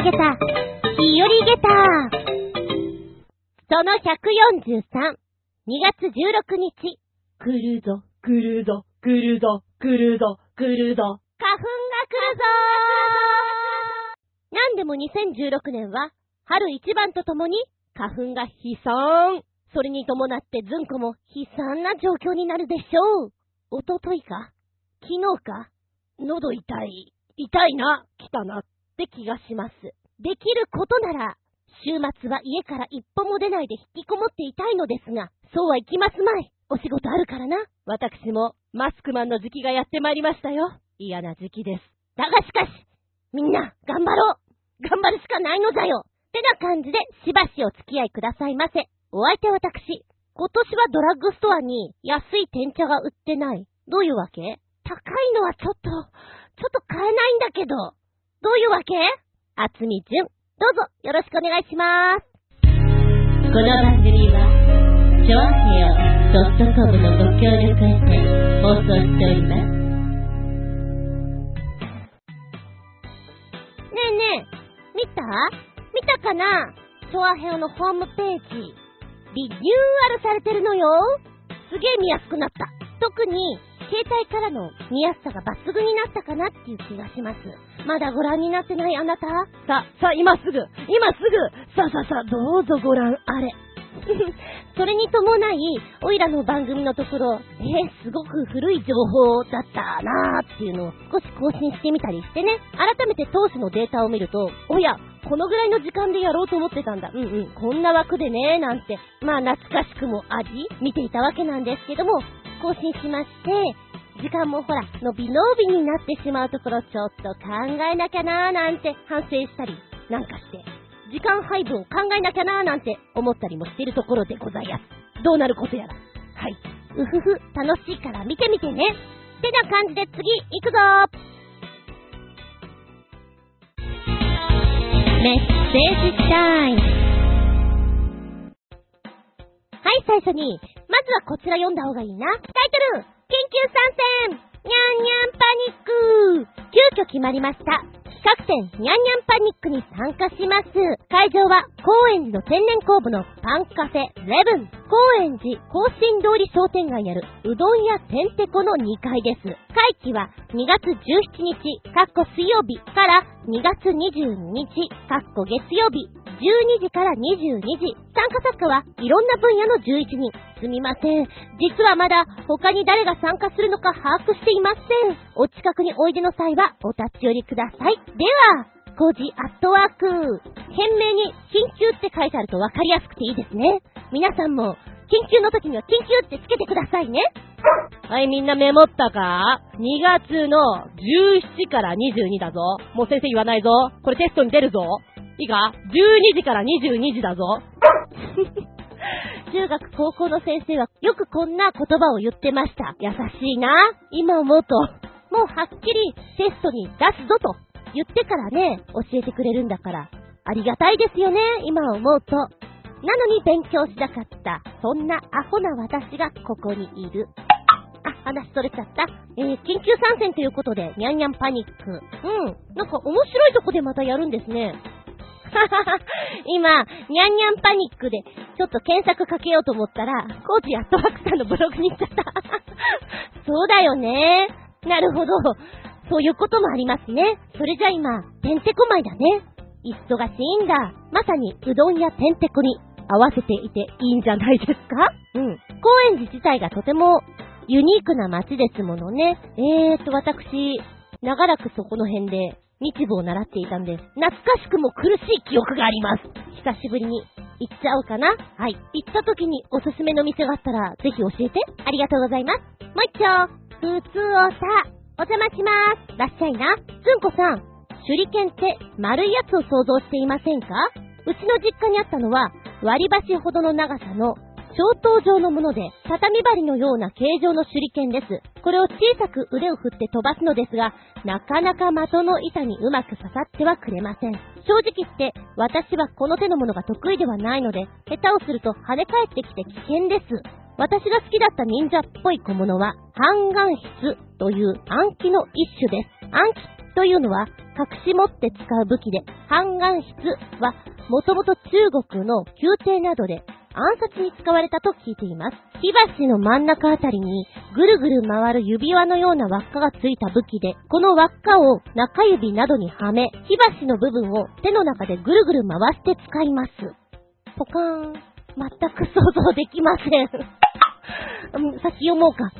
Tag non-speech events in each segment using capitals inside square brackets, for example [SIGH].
投げた、日和ゲタその143、2月16日。来るぞ、来るぞ、来るぞ、来るぞ、来るぞ。花粉が来るぞなんでも2016年は、春一番とともに、花粉が飛散。それに伴ってずんこも悲惨な状況になるでしょう。おとといか昨日か喉痛い。痛いな。来たな。って気がします。できることなら、週末は家から一歩も出ないで引きこもっていたいのですが、そうはいきますまい。お仕事あるからな。私もマスクマンの時期がやってまいりましたよ。嫌な時期です。だがしかし、みんな、頑張ろう頑張るしかないのだよってな感じで、しばしお付き合いくださいませ。お相手は私、今年はドラッグストアに安い天茶が売ってない。どういうわけ？高いのはちょっと、ちょっと買えないんだけど。どういうわけ？あつみじゅん。どうぞよろしくお願いします。この番組は、ちょわへよ .com のご協力へて放送しております。ねえねえ、見た？見たかな？チョアヘオのホームページ。リニューアルされてるのよ。すげえ見やすくなった。特に、携帯からの見やすさが抜群になったかなっていう気がします。まだご覧になってないあなた？さ、さ、今すぐ今すぐさささ、どうぞご覧あれ。[LAUGHS] それに伴い、おいらの番組のところ、えー、すごく古い情報だったなーっていうのを少し更新してみたりしてね、改めて当初のデータを見ると、おや、このぐらいの時間でやろうと思ってたんだ。うんうん、こんな枠でね、なんて、まあ懐かしくもあり、見ていたわけなんですけども、更新しまして、時間もほら、伸び伸びになってしまうところちょっと考えなきゃなーなんて反省したりなんかして、時間配分を考えなきゃなーなんて思ったりもしているところでございます。どうなることやら。はい。うふふ、楽しいから見てみてね。ってな感じで次、行くぞメッセージタイム。はい、最初に、まずはこちら読んだ方がいいな。タイトル、緊急参戦にゃんにゃんパニック急遽決まりました。企画展、にゃんにゃんパニックに参加します。会場は、高円寺の天然工部のパンカフェ、レブン。高円寺甲信通り商店街にある、うどん屋てんてこの2階です。会期は、2月17日、かっこ水曜日から2月22日、かっこ月曜日、12時から22時。参加作家はいろんな分野の11人。すみません。実はまだ他に誰が参加するのか把握していません。お近くにおいでの際はお立ち寄りください。では、コジアットワーク。懸命に緊急って書いてあるとわかりやすくていいですね。皆さんも緊急の時には緊急ってつけてくださいね。はい、みんなメモったか ?2 月の17から22だぞ。もう先生言わないぞ。これテストに出るぞ。いいか ?12 時から22時だぞ。[LAUGHS] 中学高校の先生はよくこんな言葉を言ってました。優しいな。今思うと、もうはっきりテストに出すぞと言ってからね、教えてくれるんだから。ありがたいですよね、今思うと。なのに勉強しなかった。そんなアホな私がここにいる。あ、話それちゃった。えー、緊急参戦ということで、ニャンニャンパニック。うん。なんか面白いとこでまたやるんですね。[LAUGHS] 今、ニャンニャンパニックで、ちょっと検索かけようと思ったら、コーチアットワークさんのブログに行っちゃった。[LAUGHS] そうだよね。なるほど。そういうこともありますね。それじゃあ今、てんてこまいだね。忙しいんだ。まさに、うどんやてんてこに合わせていていいんじゃないですか？うん。高円寺自体がとてもユニークな街ですものね。えーと、私、長らくそこの辺で日舞を習っていたんです、懐かしくも苦しい記憶があります。久しぶりに行っちゃおうかな。はい。行った時におすすめの店があったら、ぜひ教えて。ありがとうございます。もう一丁、普通おさ、お邪魔しまーす。らっしゃいな。つんこさん、手裏剣って丸いやつを想像していませんか？うちの実家にあったのは、割り箸ほどの長さの小刀状のもので、畳針のような形状の手裏剣です。これを小さく腕を振って飛ばすのですが、なかなか的の板にうまく刺さってはくれません。正直言って、私はこの手のものが得意ではないので、下手をすると跳ね返ってきて危険です。私が好きだった忍者っぽい小物は、半眼筆という暗記の一種です。暗記というのは、隠し持って使う武器で、半眼筆は、もともと中国の宮廷などで暗殺に使われたと聞いています。火箸の真ん中あたりにぐるぐる回る指輪のような輪っかがついた武器で、この輪っかを中指などにはめ、火箸の部分を手の中でぐるぐる回して使います。ポカーン。全く想像できません。[LAUGHS] 先読もうか。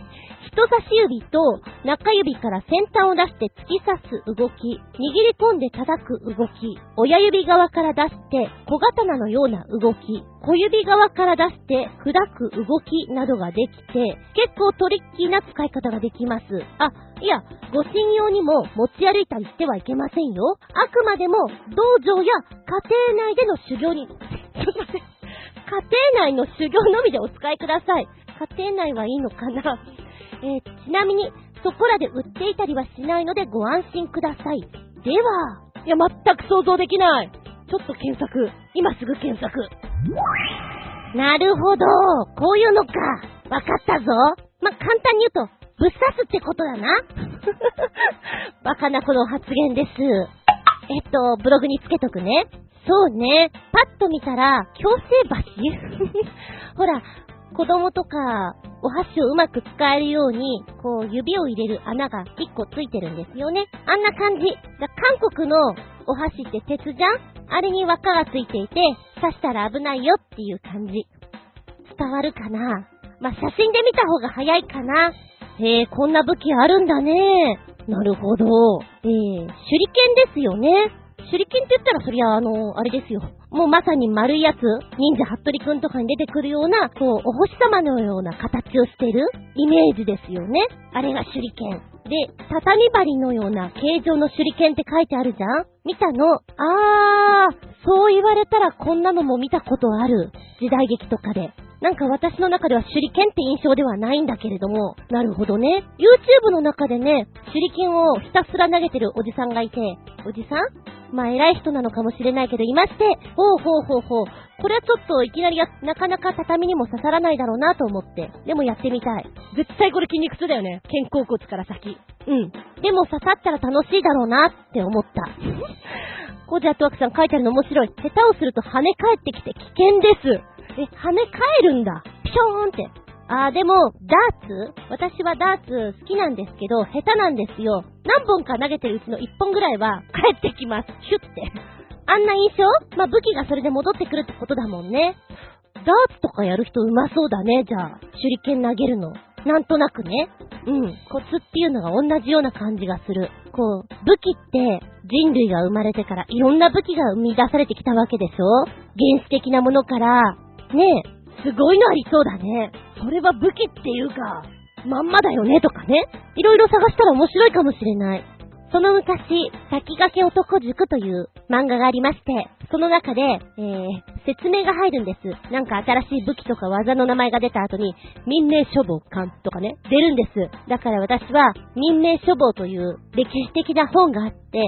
人差し指と中指から先端を出して突き刺す動き、握り込んで叩く動き、親指側から出して小刀のような動き、小指側から出して砕く動きなどができて、結構トリッキーな使い方ができます。あ、いや、ご信用にも持ち歩いたりしてはいけませんよ。あくまでも道場や家庭内での修行に、[LAUGHS] すいません。家庭内の修行のみでお使いください。家庭内はいいのかなえー、ちなみに、そこらで売っていたりはしないのでご安心ください。では、いや、全く想像できない。ちょっと検索。今すぐ検索。なるほど。こういうのか。わかったぞ。ま、簡単に言うと、ぶっ刺すってことだな。[LAUGHS] バカなこの発言です。えっと、ブログにつけとくね。そうね。パッと見たら、強制箸 [LAUGHS] ほら、子供とか、お箸をうまく使えるように、こう、指を入れる穴が1個ついてるんですよね。あんな感じ。韓国のお箸って鉄じゃんあれに輪っかがついていて、刺したら危ないよっていう感じ。伝わるかな？まあ、写真で見た方が早いかな？へえ、こんな武器あるんだね。なるほど。えー、手裏剣ですよね。手裏剣って言ったらそりゃあの、あれですよ。もうまさに丸いやつ、忍者ハットリくんとかに出てくるような、こう、お星様のような形をしてるイメージですよね。あれが手裏剣。で、畳針のような形状の手裏剣って書いてあるじゃん？見たの？あー、そう言われたらこんなのも見たことある。時代劇とかで。なんか私の中では手裏剣って印象ではないんだけれども、なるほどね。YouTube の中でね、手裏剣をひたすら投げてるおじさんがいて、おじさん？まあ偉い人なのかもしれないけど、いまして、ほうほうほうほう。これはちょっといきなりや、なかなか畳にも刺さらないだろうなと思って。でもやってみたい。絶対これ筋肉痛だよね。肩甲骨から先。うん。でも刺さったら楽しいだろうなって思った。コージアットワークさん書いてあるの面白い。下手をすると跳ね返ってきて危険です。え、跳ね返るんだ。ピショーンって。あーでも、ダーツ？私はダーツ好きなんですけど、下手なんですよ。何本か投げてるうちの1本ぐらいは帰ってきます。シュッて。あんな印象？まあ、武器がそれで戻ってくるってことだもんね。ダーツとかやる人うまそうだね、じゃあ。手裏剣投げるの。なんとなくね。うん。コツっていうのが同じような感じがする。こう、武器って人類が生まれてからいろんな武器が生み出されてきたわけでしょ？原始的なものから、ねえ、すごいのありそうだね。それは武器っていうか、まんまだよねとかね。いろいろ探したら面白いかもしれない。その昔、先駆け男塾という漫画がありまして、その中で、えー、説明が入るんです。なんか新しい武器とか技の名前が出た後に、民命処方官とかね、出るんです。だから私は、民命処方という歴史的な本があって、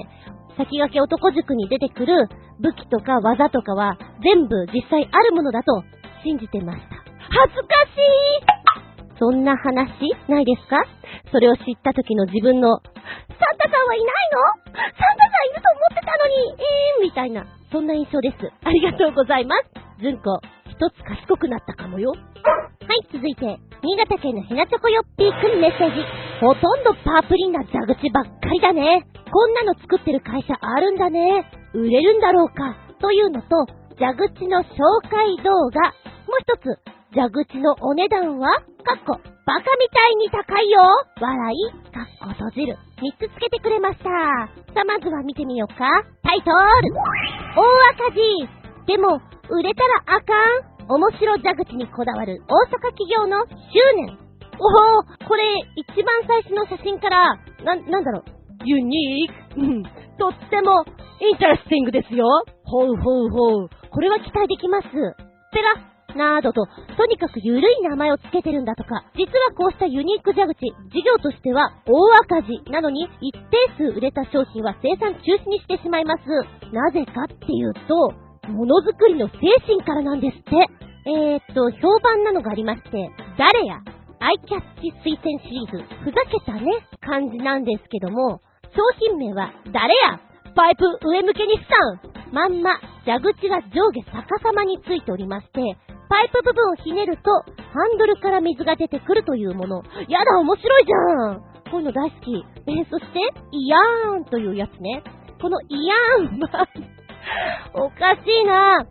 先駆け男塾に出てくる武器とか技とかは全部実際あるものだと信じてました。恥ずかしいそんな話ないですか？それを知った時の自分の、サンタさんはいないの？サンタさんいると思ってたのに、えー、みたいな、そんな印象です。ありがとうございます。ずんこ、一つ賢くなったかもよ。はい、続いて、新潟県のヘナチョコヨッピーくんメッセージ。ほとんどパープリンな蛇口ばっかりだね。こんなの作ってる会社あるんだね。売れるんだろうか？というのと、蛇口の紹介動画。もう一つ、蛇口のお値段はかっこ、バカみたいに高いよ笑い、かっこ閉じる。三つつけてくれました。さあ、まずは見てみようか。タイトル大赤字でも、売れたらあかん面白蛇口にこだわる大阪企業の執念。おおこれ、一番最初の写真から、な、なんだろう。ユニーク。うん。とっても、インタラスティングですよ。ほうほうほう。これは期待できます。ペラなどと、とにかくゆるい名前をつけてるんだとか、実はこうしたユニーク蛇口、事業としては大赤字なのに一定数売れた商品は生産中止にしてしまいます。なぜかっていうと、ものづくりの精神からなんですって。えー、っと、評判なのがありまして、誰やアイキャッチ推薦シリーズ、ふざけたね、感じなんですけども、商品名は、誰やパイプ上向けにしたんまんま、蛇口が上下逆さまについておりまして、パイプ部分をひねると、ハンドルから水が出てくるというもの。やだ、面白いじゃんこういうの大好き。えそして、イヤーンというやつね。このイヤーンはおかしいな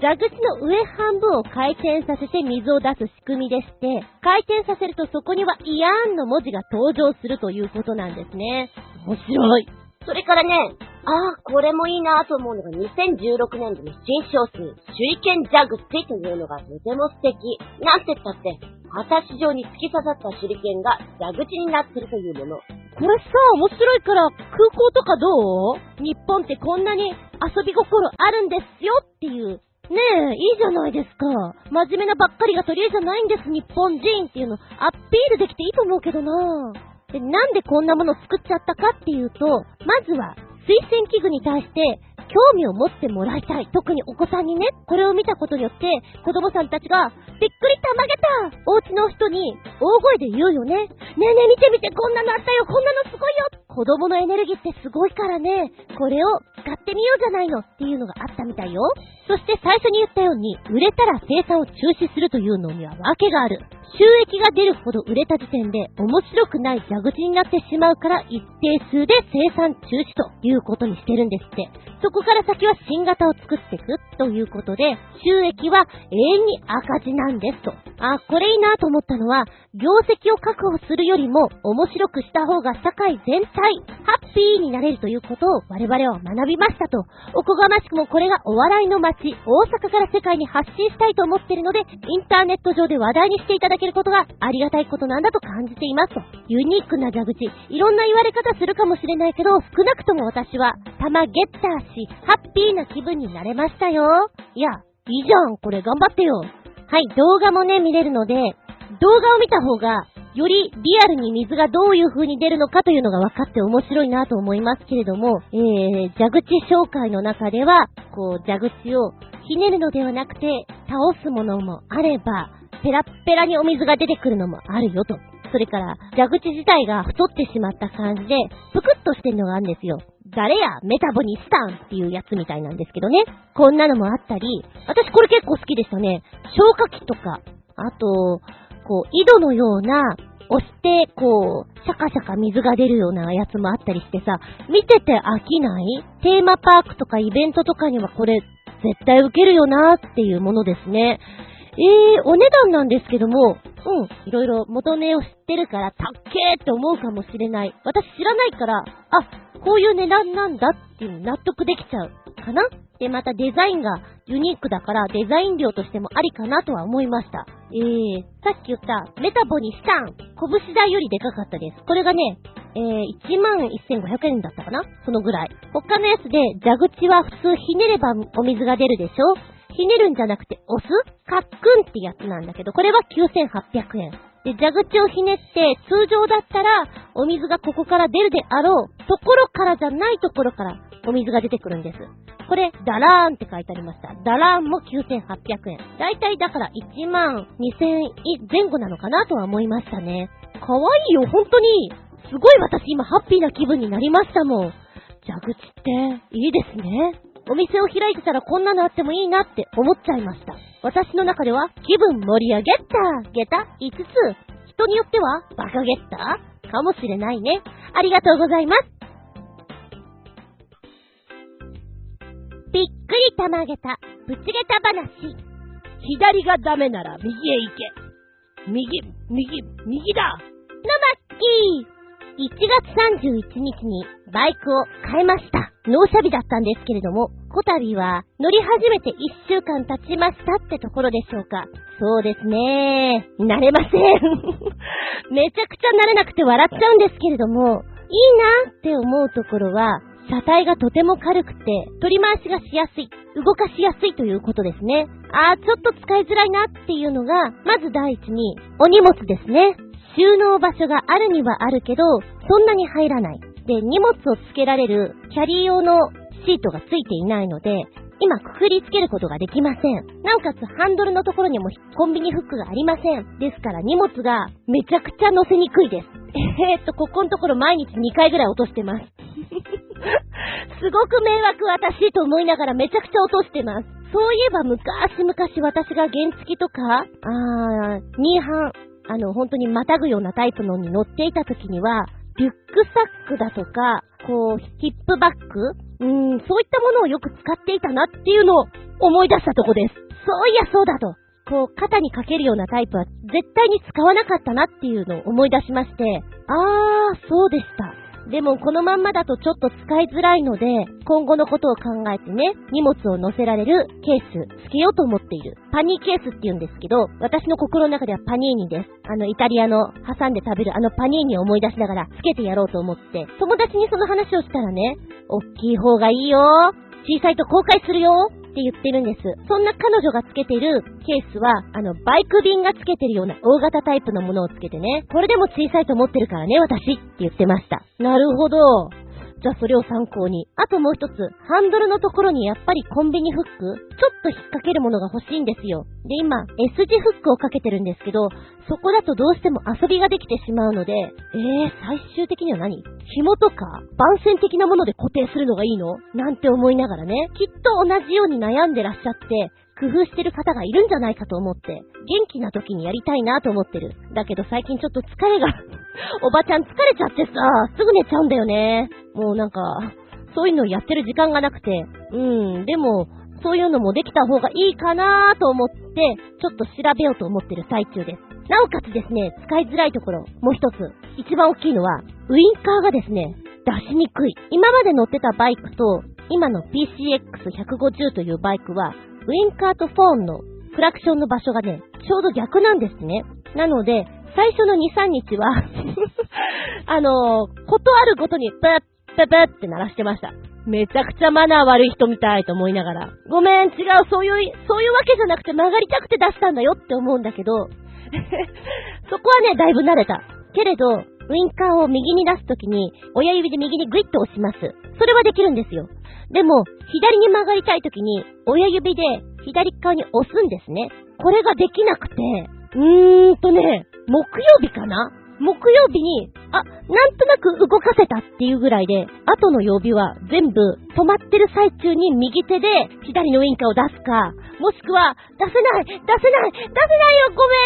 蛇口の上半分を回転させて水を出す仕組みでして、回転させるとそこにはイヤーンの文字が登場するということなんですね。面白い。それからね、ああ、これもいいなと思うのが2016年度の新商品、手裏剣蛇口というのがとても素敵。なんて言ったって、私上に突き刺さった手裏剣が蛇口になってるというもの。これさ、面白いから空港とかどう？日本ってこんなに遊び心あるんですよっていう。ねえ、いいじゃないですか。真面目なばっかりが取り柄じゃないんです、日本人っていうの、アピールできていいと思うけどなで、なんでこんなもの作っちゃったかっていうと、まずは、推薦器具に対して興味を持ってもらいたい。特にお子さんにね、これを見たことによって、子供さんたちが、びっくりたまげたお家の人に大声で言うよね。ねえねえ見て見て、こんなのあったよ、こんなのすごいよ子供のエネルギーってすごいからね、これを使ってみようじゃないのっていうのがあったみたいよ。そして最初に言ったように、売れたら生産を中止するというのには訳がある。収益が出るほど売れた時点で面白くない蛇口になってしまうから一定数で生産中止ということにしてるんですって。そこから先は新型を作っていくということで、収益は永遠に赤字なんですと。あ、これいいなと思ったのは、業績を確保するよりも面白くした方が社会全体、はいハッピーになれるということを我々は学びましたと。おこがましくもこれがお笑いの街、大阪から世界に発信したいと思っているので、インターネット上で話題にしていただけることがありがたいことなんだと感じていますと。ユニークな蛇口、いろんな言われ方するかもしれないけど、少なくとも私は、玉ゲッターし、ハッピーな気分になれましたよ。いや、いいじゃん、これ頑張ってよ。はい、動画もね、見れるので、動画を見た方が、よりリアルに水がどういう風に出るのかというのが分かって面白いなと思いますけれども、えー、蛇口紹介の中では、こう、蛇口をひねるのではなくて、倒すものもあれば、ペラッペラにお水が出てくるのもあるよと。それから、蛇口自体が太ってしまった感じで、ぷくっとしてるのがあるんですよ。誰やメタボにスタンっていうやつみたいなんですけどね。こんなのもあったり、私これ結構好きでしたね。消火器とか、あと、こう、井戸のような、押して、こう、シャカシャカ水が出るようなやつもあったりしてさ、見てて飽きない？テーマパークとかイベントとかにはこれ、絶対受けるよなっていうものですね。えー、お値段なんですけども、うん、いろいろ元値を知ってるから、たっけーって思うかもしれない。私知らないから、あ、こういう値段なんだっていう納得できちゃう。かなで、またデザインがユニークだからデザイン料としてもありかなとは思いました。えー、さっき言ったメタボにスタン、拳台よりでかかったです。これがね、えー、11,500円だったかな？そのぐらい。他のやつで蛇口は普通ひねればお水が出るでしょ？ひねるんじゃなくて押す？カックンってやつなんだけど、これは9800円。で、蛇口をひねって、通常だったら、お水がここから出るであろう、ところからじゃないところから、お水が出てくるんです。これ、ダラーンって書いてありました。ダラーンも9800円。だいたいだから1万2000円前後なのかなとは思いましたね。かわいいよ、本当に。すごい私今ハッピーな気分になりましたもん。蛇口っていいですね。お店を開いてたらこんなのあってもいいなって思っちゃいました。私の中では気分盛り上げたゲタ5つ。人によってはバカゲッターかもしれないね。ありがとうございます。びっくりたまげた、ぶちげた話。左がダメなら右へ行け。右、右、右だ。のまっきー。1月31日にバイクを変えました。納車日だったんですけれども、こたびは乗り始めて1週間経ちましたってところでしょうか。そうですね。慣れません。[LAUGHS] めちゃくちゃ慣れなくて笑っちゃうんですけれども、いいなって思うところは、車体がとても軽くて、取り回しがしやすい、動かしやすいということですね。あー、ちょっと使いづらいなっていうのが、まず第一に、お荷物ですね。収納場所があるにはあるけど、そんなに入らない。で、荷物をつけられるキャリー用のシートがついていないので、今くくりつけることができません。なおかつハンドルのところにもコンビニフックがありません。ですから荷物がめちゃくちゃ乗せにくいです。えー、っと、ここのところ毎日2回ぐらい落としてます。すごく迷惑私と思いながらめちゃくちゃ落としてます。そういえば昔々私が原付とか、あー、ニーハン、あの、本当にまたぐようなタイプのに乗っていた時には、リュックサックだとか、こう、ヒップバッグうん、そういったものをよく使っていたなっていうのを思い出したとこです。そういやそうだと。こう、肩にかけるようなタイプは絶対に使わなかったなっていうのを思い出しまして、あー、そうでした。でもこのまんまだとちょっと使いづらいので、今後のことを考えてね、荷物を載せられるケース、つけようと思っている。パニーケースって言うんですけど、私の心の中ではパニーニです。あの、イタリアの挟んで食べるあのパニーニを思い出しながらつけてやろうと思って、友達にその話をしたらね、おっきい方がいいよ小さいと後悔するよって言ってるんです。そんな彼女がつけてるケースは、あの、バイク便がつけてるような大型タイプのものをつけてね、これでも小さいと思ってるからね、私って言ってました。なるほど。じゃあそれを参考に。あともう一つ、ハンドルのところにやっぱりコンビニフックちょっと引っ掛けるものが欲しいんですよ。で、今、S 字フックをかけてるんですけど、そこだとどうしても遊びができてしまうので、えー、最終的には何？紐とか番線的なもので固定するのがいいの？なんて思いながらね、きっと同じように悩んでらっしゃって、工夫してる方がいるんじゃないかと思って、元気な時にやりたいなと思ってる。だけど最近ちょっと疲れが [LAUGHS] おばちゃん疲れちゃってさ、すぐ寝ちゃうんだよね。もうなんか、そういうのやってる時間がなくて、うん、でも、そういうのもできた方がいいかなと思って、ちょっと調べようと思ってる最中です。なおかつですね、使いづらいところ、もう一つ、一番大きいのは、ウインカーがですね、出しにくい。今まで乗ってたバイクと、今の PCX150 というバイクは、ウインカーとフォーンのクラクションの場所がね、ちょうど逆なんですね。なので、最初の2、3日は [LAUGHS] あのー、ことあるごとに、プッ、プップッって鳴らしてました。めちゃくちゃマナー悪い人みたいと思いながら。ごめん、違う、そういう、そういうわけじゃなくて曲がりたくて出したんだよって思うんだけど、[LAUGHS] そこはね、だいぶ慣れた。けれど、ウインカーを右に出すときに、親指で右にグイッと押します。それはできるんですよ。でも、左に曲がりたいときに、親指で左側に押すんですね。これができなくて、うーんとね、木曜日かな？木曜日に、あ、なんとなく動かせたっていうぐらいで、後の曜日は全部止まってる最中に右手で左のウインカーを出すか、もしくは、出せない出せない出せないよごめ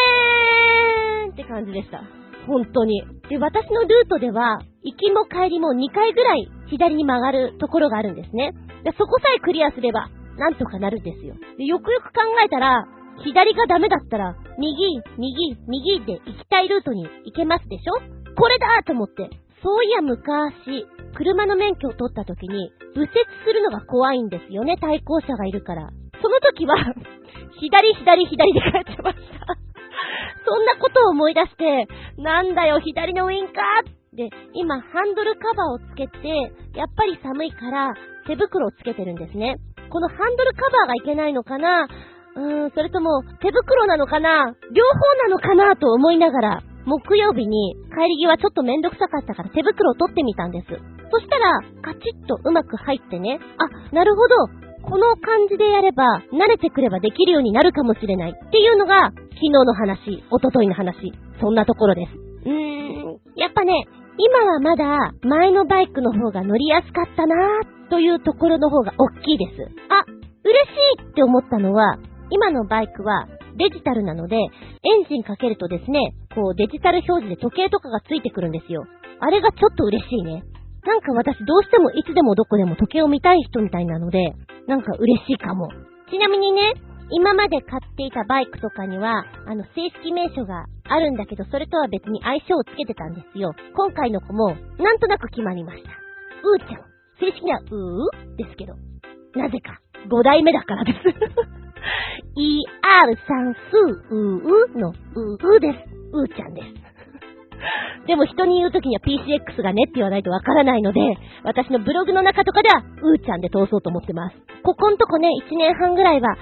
ーんって感じでした。本当に。で、私のルートでは、行きも帰りも2回ぐらい左に曲がるところがあるんですね。で、そこさえクリアすれば、なんとかなるんですよ。で、よくよく考えたら、左がダメだったら、右、右、右で行きたいルートに行けますでしょ？これだと思って。そういや昔、車の免許を取った時に、右折するのが怖いんですよね、対向車がいるから。その時は [LAUGHS] 左、左、左で帰ってました [LAUGHS] そんなことを思い出して、なんだよ、左のウインカーで、今、ハンドルカバーをつけて、やっぱり寒いから、手袋をつけてるんですね。このハンドルカバーがいけないのかな？うーん、それとも、手袋なのかな？両方なのかなと思いながら、木曜日に帰り際ちょっとめんどくさかったから手袋を取ってみたんです。そしたら、カチッとうまく入ってね、あ、なるほど、この感じでやれば、慣れてくればできるようになるかもしれないっていうのが、昨日の話、おとといの話、そんなところです。うーん、やっぱね、今はまだ前のバイクの方が乗りやすかったなーというところの方が大きいです。あ、嬉しいって思ったのは、今のバイクはデジタルなので、エンジンかけるとですね、こうデジタル表示で時計とかがついてくるんですよ。あれがちょっと嬉しいね。なんか私どうしてもいつでもどこでも時計を見たい人みたいなので、なんか嬉しいかも。ちなみにね、今まで買っていたバイクとかには、あの、正式名称があるんだけど、それとは別に相性をつけてたんですよ。今回の子も、なんとなく決まりました。うーちゃん。正式には、うーですけど。なぜか、5代目だからです。ER 算数、うーの、うーです。うーちゃんです。[LAUGHS] でも人に言うときには PCX がねって言わないとわからないので、私のブログの中とかでは、うーちゃんで通そうと思ってます。ここんとこね、1年半ぐらいは、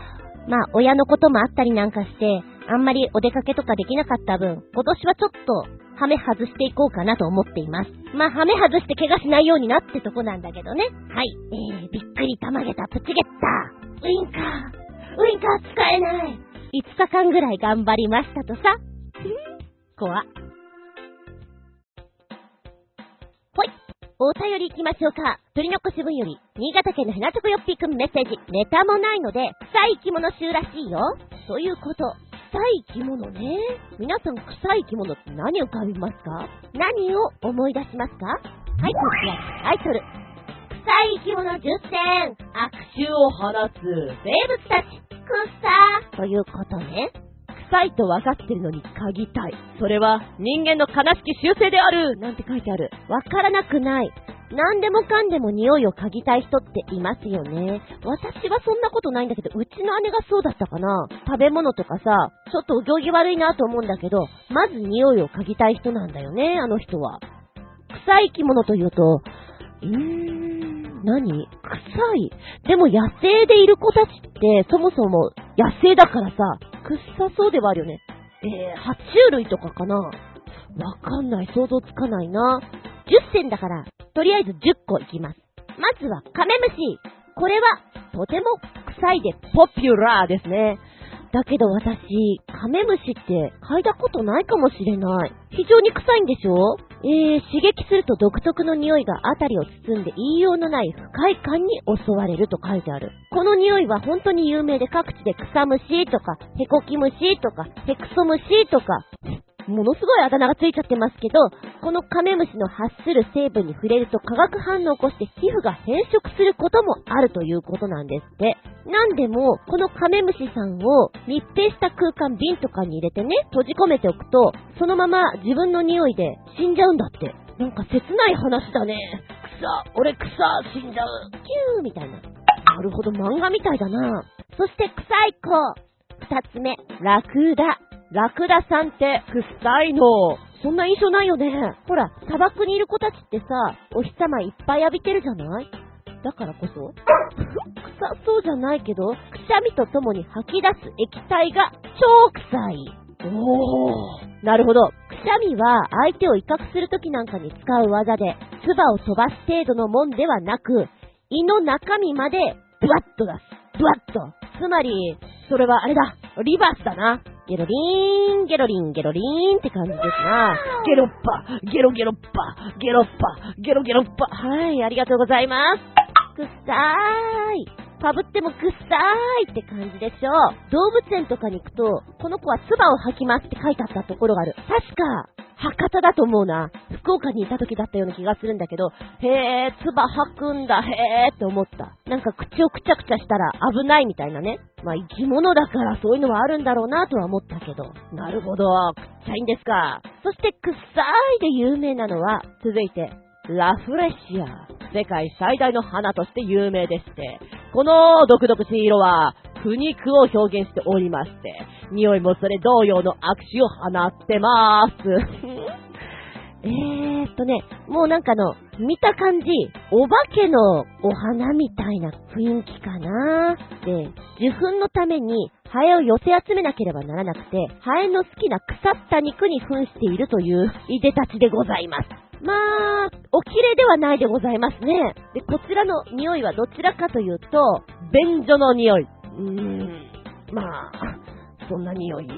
まあ、親のこともあったりなんかして、あんまりお出かけとかできなかった分、今年はちょっと、ハメ外していこうかなと思っています。まあ、ハメ外して怪我しないようになってとこなんだけどね。はい。えー、びっくりたまげたプチゲッター。ウインカー。ウインカー使えない。5日間ぐらい頑張りましたとさ。怖お便り行きましょうか。鳥のこしぶんより、新潟県のヘナチョコヨッピーくんメッセージ。ネタもないので、臭い生き物集らしいよ。ということ。臭い生き物ね。皆さん臭い生き物って何浮かびますか？何を思い出しますか？はい、こちら、タイトル。臭い生き物10選悪臭を放つ。生物たち臭ということね。臭いと分かってるのに嗅ぎたい。それは人間の悲しき習性であるなんて書いてある。わからなくない。何でもかんでも匂いを嗅ぎたい人っていますよね。私はそんなことないんだけど、うちの姉がそうだったかな。食べ物とかさ、ちょっとお行儀悪いなと思うんだけど、まず匂いを嗅ぎたい人なんだよね、あの人は。臭い生き物というと、うーん、何？臭い。でも野生でいる子たちって、そもそも野生だからさ、臭そうではあるよね。えー、爬虫類とかかな？わかんない、想像つかないな。10選だから、とりあえず10個いきます。まずはカメムシ。これは、とても臭いでポピュラーですね。だけど私、カメムシって嗅いだことないかもしれない。非常に臭いんでしょ？えー、刺激すると独特の匂いが辺りを包んで言いようのない不快感に襲われると書いてある。この匂いは本当に有名で各地で草むしとか、ヘコキムシとか、ヘクソムシとか、ものすごいあだ名がついちゃってますけど、このカメムシの発する成分に触れると化学反応を起こして皮膚が変色することもあるということなんですって。なんでも、このカメムシさんを密閉した空間瓶とかに入れてね、閉じ込めておくと、そのまま自分の匂いで死んじゃうんだって。なんか切ない話だね。草、俺草、死んじゃう。キューみたいな。なるほど、漫画みたいだな。そして臭い子。二つ目、ラクダ。ラクダさんって臭いの。そんな印象ないよね。ほら、砂漠にいる子たちってさ、お日様いっぱい浴びてるじゃない？だからこそ臭そうじゃないけど、くしゃみとともに吐き出す液体が超臭い。おー。なるほど。くしゃみは相手を威嚇するときなんかに使う技で、唾を飛ばす程度のもんではなく、胃の中身までブワッと出す。ブワッと。つまり、それはあれだ。リバースだな。ゲロリーン、ゲロリン、ゲロリーンって感じですな。ゲロッパ、ゲロゲロッパ、ゲロッパ、ゲロゲロッパ。はい、ありがとうございます。くっさーい。かぶってもくっさーいって感じでしょ。動物園とかに行くと、この子は唾を吐きますって書いてあったところがある。確か、博多だと思うな。福岡にいた時だったような気がするんだけど、へー、唾吐くんだ、へーって思った。なんか口をくちゃくちゃしたら危ないみたいなね。まあ生き物だからそういうのはあるんだろうなとは思ったけど。なるほど、くっちゃいんですか。そしてくっさーいで有名なのは、続いて、ラフレシア。世界最大の花として有名でして、この毒々しい色は、苦肉を表現しておりまして、匂いもそれ同様の握手を放ってます。[LAUGHS] えーっとね、もうなんかの、見た感じ、お化けのお花みたいな雰囲気かな。で、受粉のために、ハエを寄せ集めなければならなくて、ハエの好きな腐った肉に扮しているといういでたちでございます。まあ、お綺麗ではないでございますね。で、こちらの匂いはどちらかというと、便所の匂い。うーん、まあ、そんな匂い、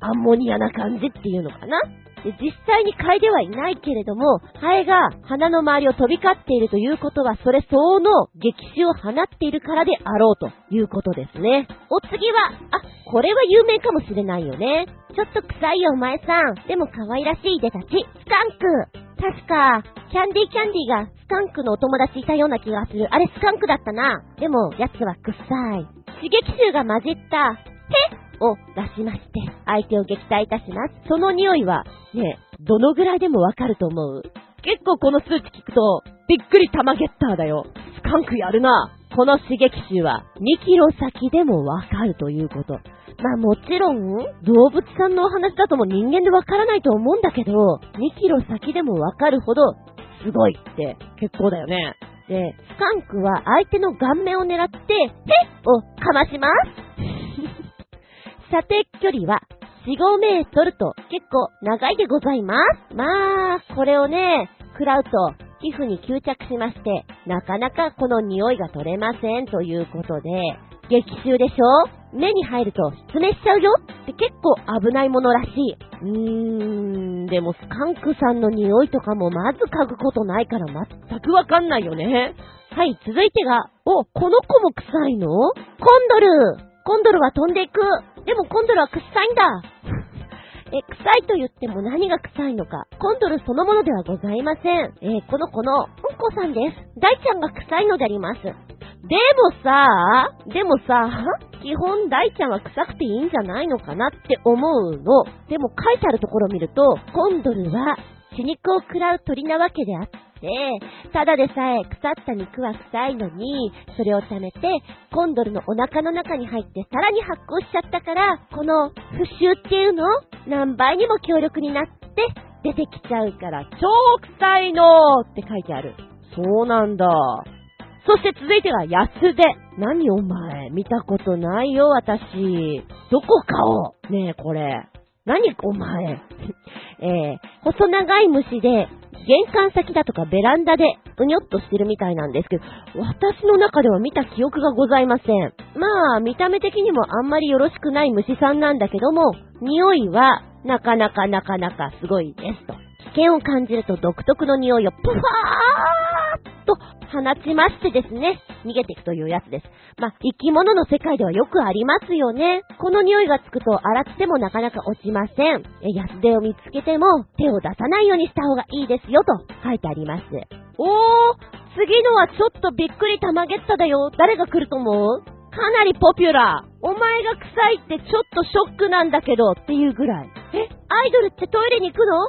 アンモニアな感じっていうのかな。で実際に嗅いではいないけれども、ハエが鼻の周りを飛び交っているということは、それ相応の激臭を放っているからであろうということですね。お次は、あ、これは有名かもしれないよね。ちょっと臭いよお前さん。でも可愛らしい出たち。スカンク。確か、キャンディキャンディがスカンクのお友達いたような気がする。あれスカンクだったな。でも、奴は臭い。刺激臭が混じった、へっを出しまして、相手を撃退いたします。その匂いは、ね、どのぐらいでもわかると思う結構この数値聞くと、びっくり玉ゲッターだよ。スカンクやるな。この刺激臭は2キロ先でもわかるということ。まあもちろん、動物さんのお話だとも人間でわからないと思うんだけど、2キロ先でもわかるほど、すごいって結構だよね。で、スカンクは相手の顔面を狙って、へをかまします。射程距離は4、5メートルと結構長いでございます。まあ、これをね、食らうと皮膚に吸着しまして、なかなかこの匂いが取れませんということで、激臭でしょ？目に入ると失明しちゃうよって結構危ないものらしい。うーん、でもスカンクさんの匂いとかもまず嗅ぐことないから全くわかんないよね。はい、続いてが、お、この子も臭いの？コンドルコンドルは飛んでいくでもコンドルは臭いんだ [LAUGHS] え、臭いと言っても何が臭いのか。コンドルそのものではございません。えーこの子の、うんこさんです。大ちゃんが臭いのであります。でもさ、でもさ、基本大ちゃんは臭くていいんじゃないのかなって思うの。でも書いてあるところを見ると、コンドルは死肉を食らう鳥なわけであって、ただでさえ腐った肉は臭いのに、それを貯めて、コンドルのお腹の中に入ってさらに発酵しちゃったから、この腐臭っていうの何倍にも強力になって出てきちゃうから、超臭いのって書いてある。そうなんだ。そして続いては安手。何お前、見たことないよ、私。どこかを。ねえ、これ。何お前。[LAUGHS] えー、細長い虫で、玄関先だとかベランダでうにょっとしてるみたいなんですけど、私の中では見た記憶がございません。まあ、見た目的にもあんまりよろしくない虫さんなんだけども、匂いはなかなかなかなかすごいですと。危険を感じると独特の匂いをプファーッと放ちましてですね、逃げていくというやつです。まあ、生き物の世界ではよくありますよね。この匂いがつくと洗ってもなかなか落ちません。え安手を見つけても手を出さないようにした方がいいですよと書いてあります。おー、次のはちょっとびっくりたまげっただよ。誰が来ると思う？かなりポピュラー。お前が臭いってちょっとショックなんだけどっていうぐらい。え、アイドルってトイレに行くの？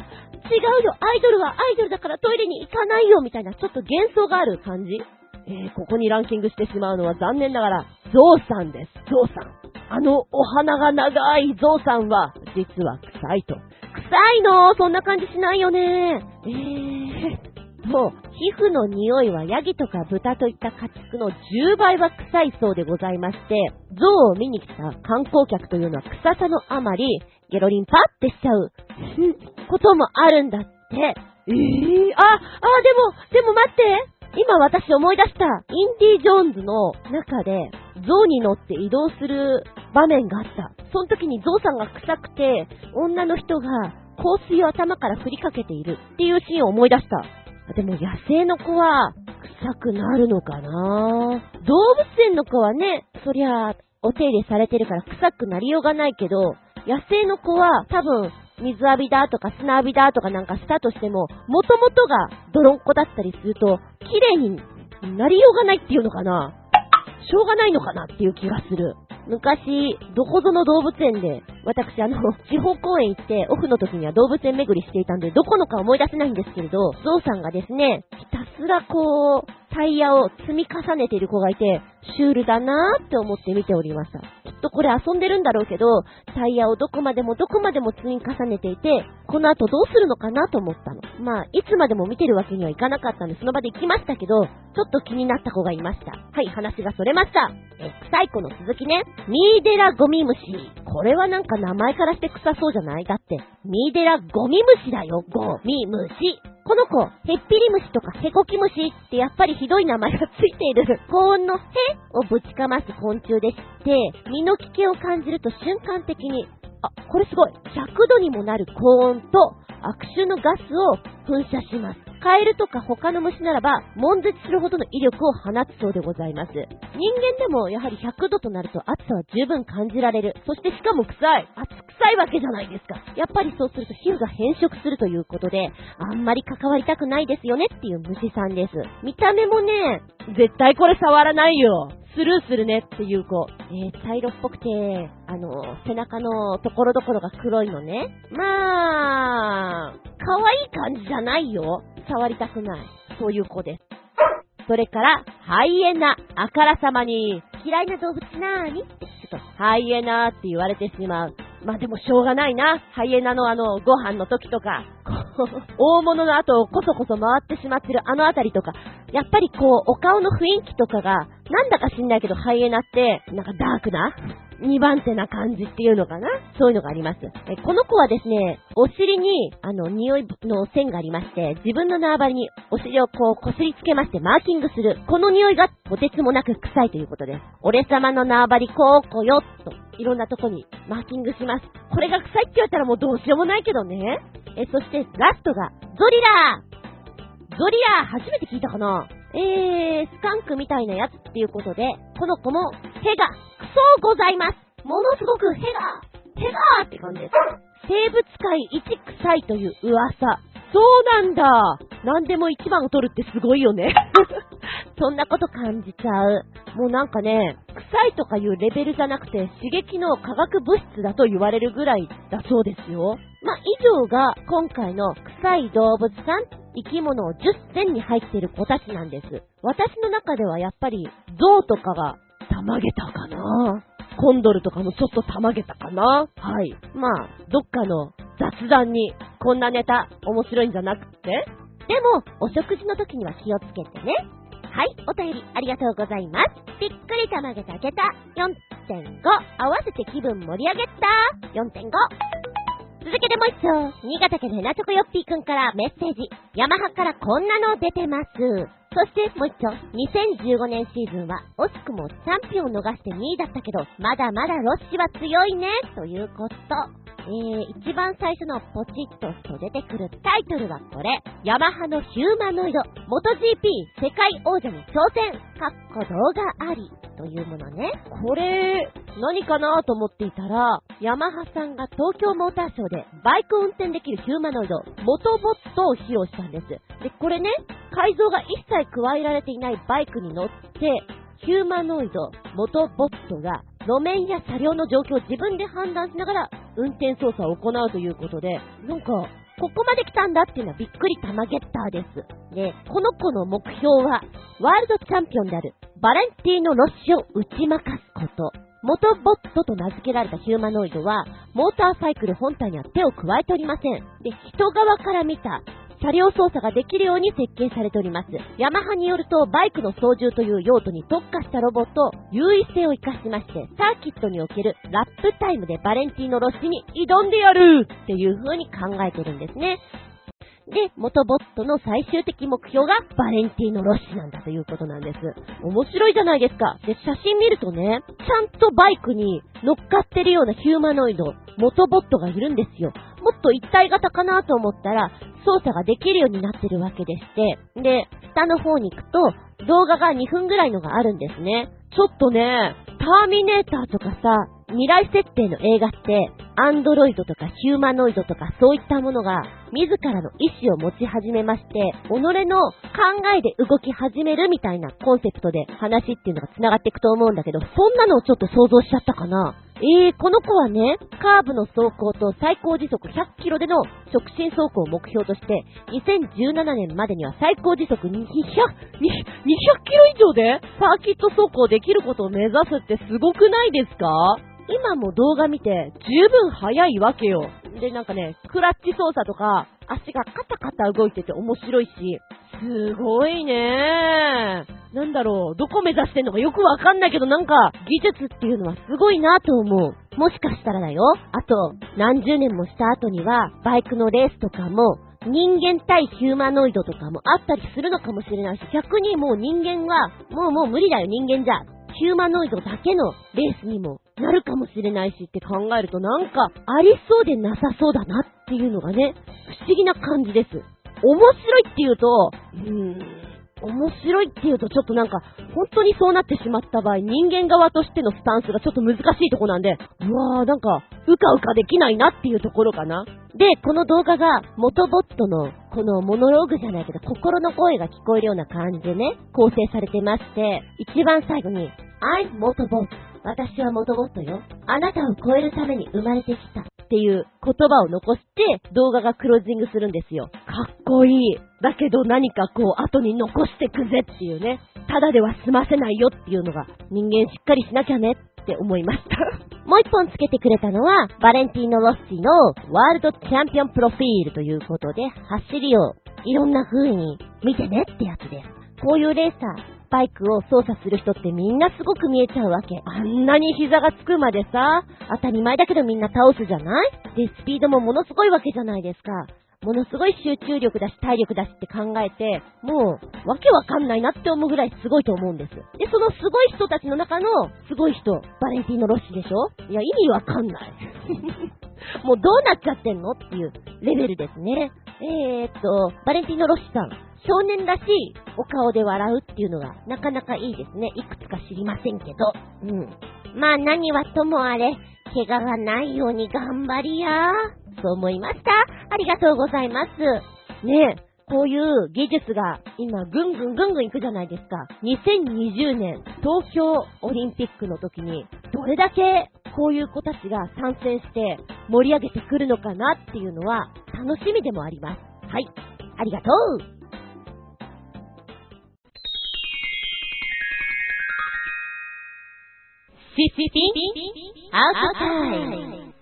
違うよ、アイドルはアイドルだからトイレに行かないよみたいなちょっと幻想がある感じえー、ここにランキングしてしまうのは残念ながら、ゾウさんです。ゾウさん。あのお花が長いゾウさんは、実は臭いと。臭いのそんな感じしないよねえー、もう、皮膚の匂いはヤギとか豚といった家畜の10倍は臭いそうでございまして、ゾウを見に来た観光客というのは臭さのあまり、ゲロリンパってしちゃう、こともあるんだって。えー、あ、あ、でも、でも待って今私思い出した、インディ・ジョーンズの中で、ゾウに乗って移動する場面があった。その時にゾウさんが臭くて、女の人が香水を頭から振りかけているっていうシーンを思い出した。でも野生の子は臭くなるのかな？動物園の子はね、そりゃ、お手入れされてるから臭くなりようがないけど、野生の子は多分水浴びだとか砂浴びだとかなんかしたとしても、元々が泥んこだったりすると、綺麗になりようがないっていうのかなしょうがないのかなっていう気がする。昔、どこぞの動物園で、私あの、地方公園行って、オフの時には動物園巡りしていたんで、どこのか思い出せないんですけれど、ゾウさんがですね、ひたすらこう、タイヤを積み重ねている子がいて、シュールだなーって思って見ておりました。きっとこれ遊んでるんだろうけど、タイヤをどこまでもどこまでも積み重ねていて、この後どうするのかなと思ったの。まあ、いつまでも見てるわけにはいかなかったんで、その場で行きましたけど、ちょっと気になった子がいました。はい、話がそれました。え、臭い子の続きね。ミーデラゴミムシ。これはなんか名前からして臭そうじゃない？だって、ミーデラゴミムシだよ、ゴミムシ。この子、ヘッピリムシとかヘコキムシってやっぱりひどい名前がついている高温のヘをぶちかます昆虫でして、身の危険を感じると瞬間的に、あ、これすごい !100 度にもなる高温と悪臭のガスを噴射します。カエルとか他の虫ならば、悶絶するほどの威力を放つそうでございます。人間でもやはり100度となると暑さは十分感じられる。そしてしかも臭い。暑臭いわけじゃないですか。やっぱりそうすると皮膚が変色するということで、あんまり関わりたくないですよねっていう虫さんです。見た目もね、絶対これ触らないよ。スルーするねっていう子。えー、茶色っぽくて、あの、背中のところどころが黒いのね。まあ、可愛い感じじゃないよ。触りたくない。そういう子です。それから、ハイエナ、あからさまに、嫌いな動物なーにってちょっと、ハイエナーって言われてしまう。まあでもしょうがないな。ハイエナのあの、ご飯の時とか、[LAUGHS] 大物の後をこそこそ回ってしまってるあのあたりとか、やっぱりこう、お顔の雰囲気とかが、なんだか知んないけどハイエナって、なんかダークな2番手な感じっていうのかなそういうのがあります。えこの子はですね、お尻に、あの、匂いの線がありまして、自分の縄張りにお尻をこう、こすりつけましてマーキングする。この匂いがとてつもなく臭いということです。俺様の縄張りこうこよっと、いろんなとこにマーキングします。これが臭いって言われたらもうどうしようもないけどね。え、そしてラストが、ゾリラーゾリラー初めて聞いたかなえー、スカンクみたいなやつっていうことで、この子も、ヘが、クソございます。ものすごくヘが、ヘがって感じです。生物界一臭いという噂。そうなんだ。何でも一番を取るってすごいよね。[LAUGHS] そんなこと感じちゃう。もうなんかね、臭いとかいうレベルじゃなくて刺激の化学物質だと言われるぐらいだそうですよ。まあ、以上が今回の臭い動物さん、生き物を10選に入っている子たちなんです。私の中ではやっぱり象とかがたまげたかなコンドルとかもちょっとたまげたかなはい。まあ、どっかの雑談にこんなネタ面白いんじゃなくてでも、お食事の時には気をつけてね。はい、お便りありがとうございます。びっくりたまげたけた4.5。合わせて気分盛り上げた4.5。続けてもう一丁。新潟県のヘナチョコヨッピーくんからメッセージ。ヤマハからこんなの出てます。そしてもう一丁。2015年シーズンは惜しくもチャンピオンを逃して2位だったけど、まだまだロッシは強いね。ということ。えー、一番最初のポチッとと出てくるタイトルはこれ。ヤマハのヒューマノイド、元 GP 世界王者に挑戦、かっこ動画あり、というものね。これ、何かなと思っていたら、ヤマハさんが東京モーターショーでバイク運転できるヒューマノイド、元ボットを披露したんです。で、これね、改造が一切加えられていないバイクに乗って、ヒューマノイド、元ボットが路面や車両の状況を自分で判断しながら運転操作を行うということで、なんか、ここまで来たんだっていうのはびっくり玉ゲッターです。で、この子の目標は、ワールドチャンピオンであるバレンティーノ・ロッシを打ち負かすこと。元ボットと名付けられたヒューマノイドは、モーターサイクル本体には手を加えておりません。で、人側から見た車両操作ができるように設計されております。ヤマハによると、バイクの操縦という用途に特化したロボット、優位性を活かしまして、サーキットにおけるラップタイムでバレンティーノ・ロッシに挑んでやるっていう風に考えてるんですね。で、元ボットの最終的目標がバレンティーノ・ロッシなんだということなんです。面白いじゃないですか。で、写真見るとね、ちゃんとバイクに乗っかってるようなヒューマノイド、元ボットがいるんですよ。もっと一体型かなと思ったら、操作ができるようになってるわけでして、で、下の方に行くと、動画が2分ぐらいのがあるんですね。ちょっとね、ターミネーターとかさ、未来設定の映画って、アンドロイドとかヒューマノイドとかそういったものが自らの意思を持ち始めまして、己の考えで動き始めるみたいなコンセプトで話っていうのが繋がっていくと思うんだけど、そんなのをちょっと想像しちゃったかな？えー、この子はね、カーブの走行と最高時速100キロでの直進走行を目標として、2017年までには最高時速200、200キロ以上でサーキット走行できることを目指すってすごくないですか？今も動画見て十分速いわけよ。で、なんかね、クラッチ操作とか、足がカタカタ動いてて面白いし、すごいねなんだろう、どこ目指してんのかよくわかんないけど、なんか、技術っていうのはすごいなと思う。もしかしたらだよ、あと、何十年もした後には、バイクのレースとかも、人間対ヒューマノイドとかもあったりするのかもしれないし、逆にもう人間は、もうもう無理だよ人間じゃ。ヒューマノイドだけのレースにもなるかもしれないしって考えるとなんかありそうでなさそうだなっていうのがね、不思議な感じです。面白いって言うと、うーん、面白いっていうとちょっとなんか、本当にそうなってしまった場合、人間側としてのスタンスがちょっと難しいとこなんで、うわーなんか、うかうかできないなっていうところかな。で、この動画が、元ボットの、このモノローグじゃないけど、心の声が聞こえるような感じでね、構成されてまして、一番最後に、I'm 元ボット。私は元ボットよ。あなたを超えるために生まれてきた。っていう言葉を残して動画がクロージングするんですよ。かっこいい。だけど何かこう後に残してくぜっていうね。ただでは済ませないよっていうのが人間しっかりしなきゃねって思いました [LAUGHS] もう一本つけてくれたのは、バレンティーノ・ロッシのワールドチャンピオンプロフィールということで、走りをいろんな風に見てねってやつです。こういうレーサー、バイクを操作する人ってみんなすごく見えちゃうわけ。あんなに膝がつくまでさ、当たり前だけどみんな倒すじゃない？で、スピードもものすごいわけじゃないですか。ものすごい集中力だし体力だしって考えて、もう、わけわかんないなって思うぐらいすごいと思うんです。で、そのすごい人たちの中の、すごい人、バレンティーノ・ロッシーでしょ？いや、意味わかんない。[LAUGHS] もうどうなっちゃってんの？っていうレベルですね。えー、っと、バレンティーノ・ロッシさん。少年らしいお顔で笑うっていうのがなかなかいいですね。いくつか知りませんけど。うん。まあ何はともあれ、怪我がないように頑張りや。そう思いました。ありがとうございます。ねえ、こういう技術が今ぐんぐんぐんぐんいくじゃないですか。2020年東京オリンピックの時にどれだけこういう子たちが参戦して盛り上げてくるのかなっていうのは楽しみでもあります。はい。ありがとうシシピアウトタイム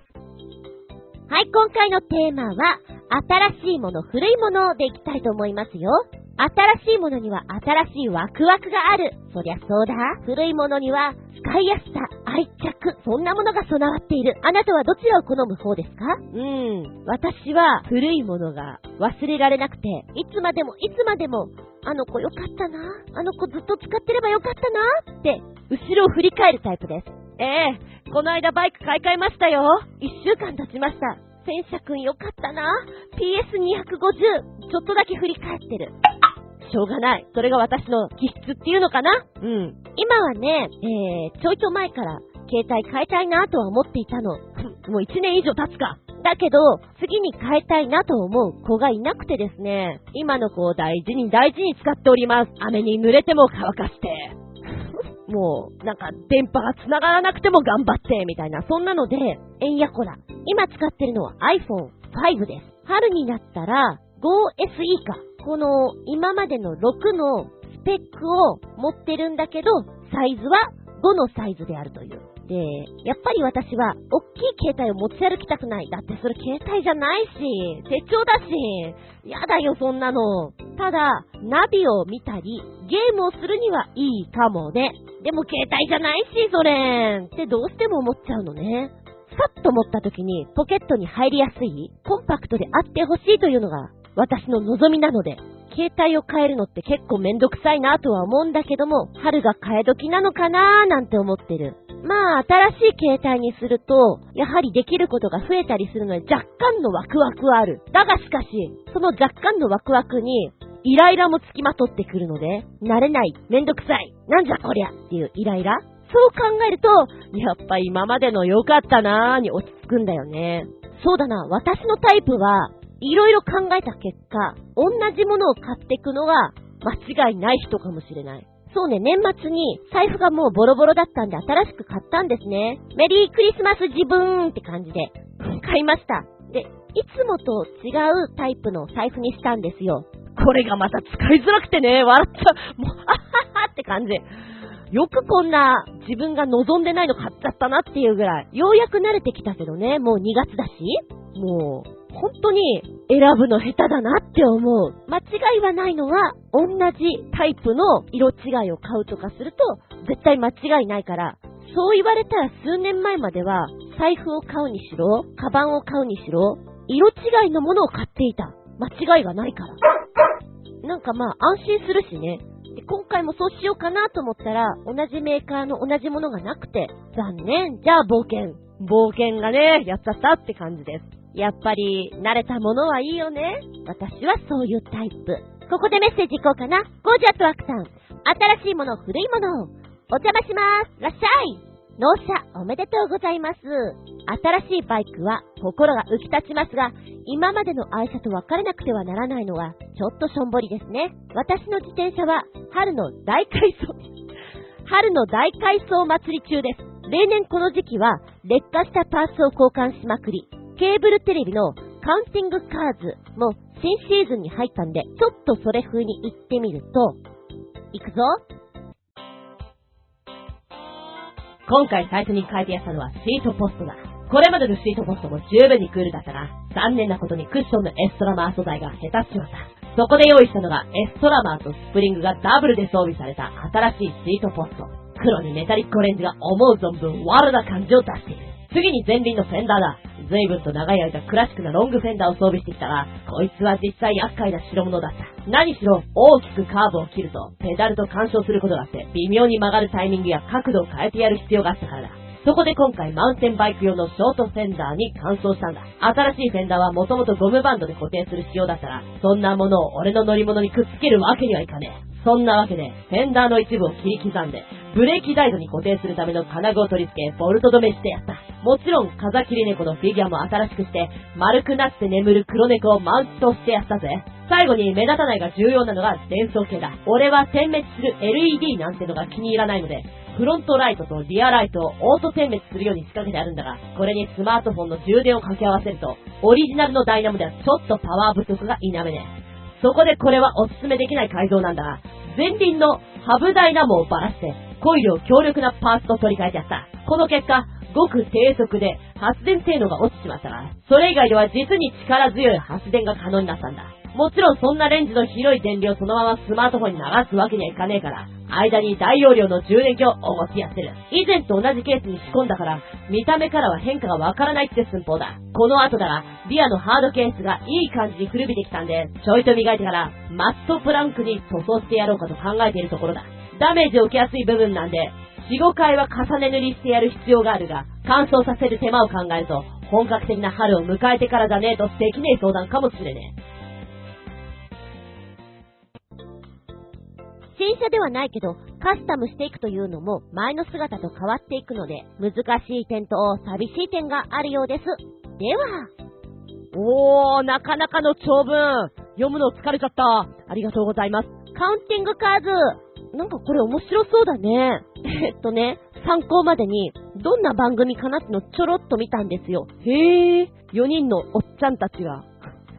はい、今回のテーマは、新しいもの、古いものでいきたいと思いますよ。新しいものには新しいワクワクがある。そりゃそうだ。古いものには使いやすさ、愛着、そんなものが備わっている。あなたはどちらを好む方ですか？うーん。私は古いものが忘れられなくて、いつまでもいつまでも、あの子よかったな。あの子ずっと使ってればよかったな。って、後ろを振り返るタイプです。ええこの間バイク買い替えましたよ。一週間経ちました。戦車くんよかったな。PS250、ちょっとだけ振り返ってる。しょうがない。それが私の気質っていうのかな？うん。今はね、えー、ちょいと前から携帯変えたいなとは思っていたの。[LAUGHS] もう1年以上経つか。だけど、次に変えたいなと思う子がいなくてですね、今の子を大事に大事に使っております。雨に濡れても乾かして。もう、なんか、電波が繋がらなくても頑張って、みたいな、そんなので、えんやこら。今使ってるのは iPhone5 です。春になったら、5SE か。この、今までの6のスペックを持ってるんだけど、サイズは5のサイズであるという。で、やっぱり私は、大きい携帯を持ち歩きたくない。だってそれ携帯じゃないし、手帳だし、やだよそんなの。ただ、ナビを見たり、ゲームをするにはいいかもね。でも携帯じゃないし、それ。ってどうしても思っちゃうのね。さっと持った時にポケットに入りやすい、コンパクトであってほしいというのが私の望みなので、携帯を変えるのって結構めんどくさいなとは思うんだけども、春が替え時なのかなーなんて思ってる。まあ、新しい携帯にすると、やはりできることが増えたりするので若干のワクワクはある。だがしかし、その若干のワクワクに、イライラもつきまとってくるので、慣れない、めんどくさい、なんじゃこりゃっていうイライラそう考えると、やっぱ今までの良かったなーに落ち着くんだよね。そうだな、私のタイプは、いろいろ考えた結果、同じものを買っていくのが間違いない人かもしれない。そうね、年末に財布がもうボロボロだったんで新しく買ったんですね。メリークリスマス自分って感じで買いました。で、いつもと違うタイプの財布にしたんですよ。これがまた使いづらくてね、笑っちゃう。もう、あははって感じ。よくこんな自分が望んでないの買っちゃったなっていうぐらい。ようやく慣れてきたけどね、もう2月だし。もう、本当に選ぶの下手だなって思う。間違いはないのは、同じタイプの色違いを買うとかすると、絶対間違いないから、そう言われたら数年前までは、財布を買うにしろ、カバンを買うにしろ、色違いのものを買っていた。間違いがないから。なんかまあ安心するしね。で今回もそうしようかなと思ったら、同じメーカーの同じものがなくて、残念。じゃあ冒険。冒険がね、やっちゃったって感じです。やっぱり、慣れたものはいいよね。私はそういうタイプ。ここでメッセージいこうかな。ゴージャットワークさん。新しいもの、古いもの。お邪魔します。らっしゃい。納車おめでとうございます。新しいバイクは心が浮き立ちますが、今までの愛車と別れなくてはならないのは、ちょっとしょんぼりですね。私の自転車は、春の大改装、春の大改装祭り中です。例年この時期は、劣化したパーツを交換しまくり、ケーブルテレビのカウンティングカーズも新シーズンに入ったんで、ちょっとそれ風に行ってみると、行くぞ今回最初に変えてやったのはシートポストだ。これまでのシートポストも十分にクールだったが、残念なことにクッションのエラストマー素材がへたってしまった。そこで用意したのがエラストマーとスプリングがダブルで装備された新しいシートポスト。黒にメタリックオレンジが思う存分クールな感じを出している。次に前輪のフェンダーだ。随分と長い間クラシックなロングフェンダーを装備してきたが、こいつは実際厄介な代物だった。何しろ大きくカーブを切ると、ペダルと干渉することがあって、微妙に曲がるタイミングや角度を変えてやる必要があったからだ。そこで今回マウンテンバイク用のショートフェンダーに換装したんだ。新しいフェンダーはもともとゴムバンドで固定する仕様だったら、そんなものを俺の乗り物にくっつけるわけにはいかねえ。そんなわけで、フェンダーの一部を切り刻んで、ブレーキダイドに固定するための金具を取り付け、ボルト止めしてやった。もちろん、風切り猫のフィギュアも新しくして、丸くなって眠る黒猫をマウントしてやったぜ。最後に目立たないが重要なのが伝送系だ。俺は点滅する LED なんてのが気に入らないので、フロントライトとリアライトをオート点滅するように仕掛けてあるんだが、これにスマートフォンの充電を掛け合わせると、オリジナルのダイナモではちょっとパワー不足が否めねえ。そこでこれはおすすめできない改造なんだ、前輪のハブダイナモをばらして、コイルを強力なパーツと取り替えてやった。この結果、ごく低速で発電性能が落ちてしまったが、それ以外では実に力強い発電が可能になったんだ。もちろんそんなレンジの広い電流をそのままスマートフォンに流すわけにはいかねえから、間に大容量の充電器をお持ちやってる。以前と同じケースに仕込んだから、見た目からは変化がわからないって寸法だ。この後だが、リアのハードケースがいい感じに古びてきたんで、ちょいと磨いてから、マットプランクに塗装してやろうかと考えているところだ。ダメージを受けやすい部分なんで、4、5回は重ね塗りしてやる必要があるが、乾燥させる手間を考えると、本格的な春を迎えてからだねとできねえ相談かもしれねえ。新車ではないけど、カスタムしていくというのも前の姿と変わっていくので、難しい点と寂しい点があるようです。では、おー、なかなかの長文。読むの疲れちゃった。ありがとうございます。カウンティングカーズ。なんかこれ面白そうだね。[LAUGHS] えっとね、参考までに、どんな番組かなってのちょろっと見たんですよ。へー、4人のおっちゃんたちが、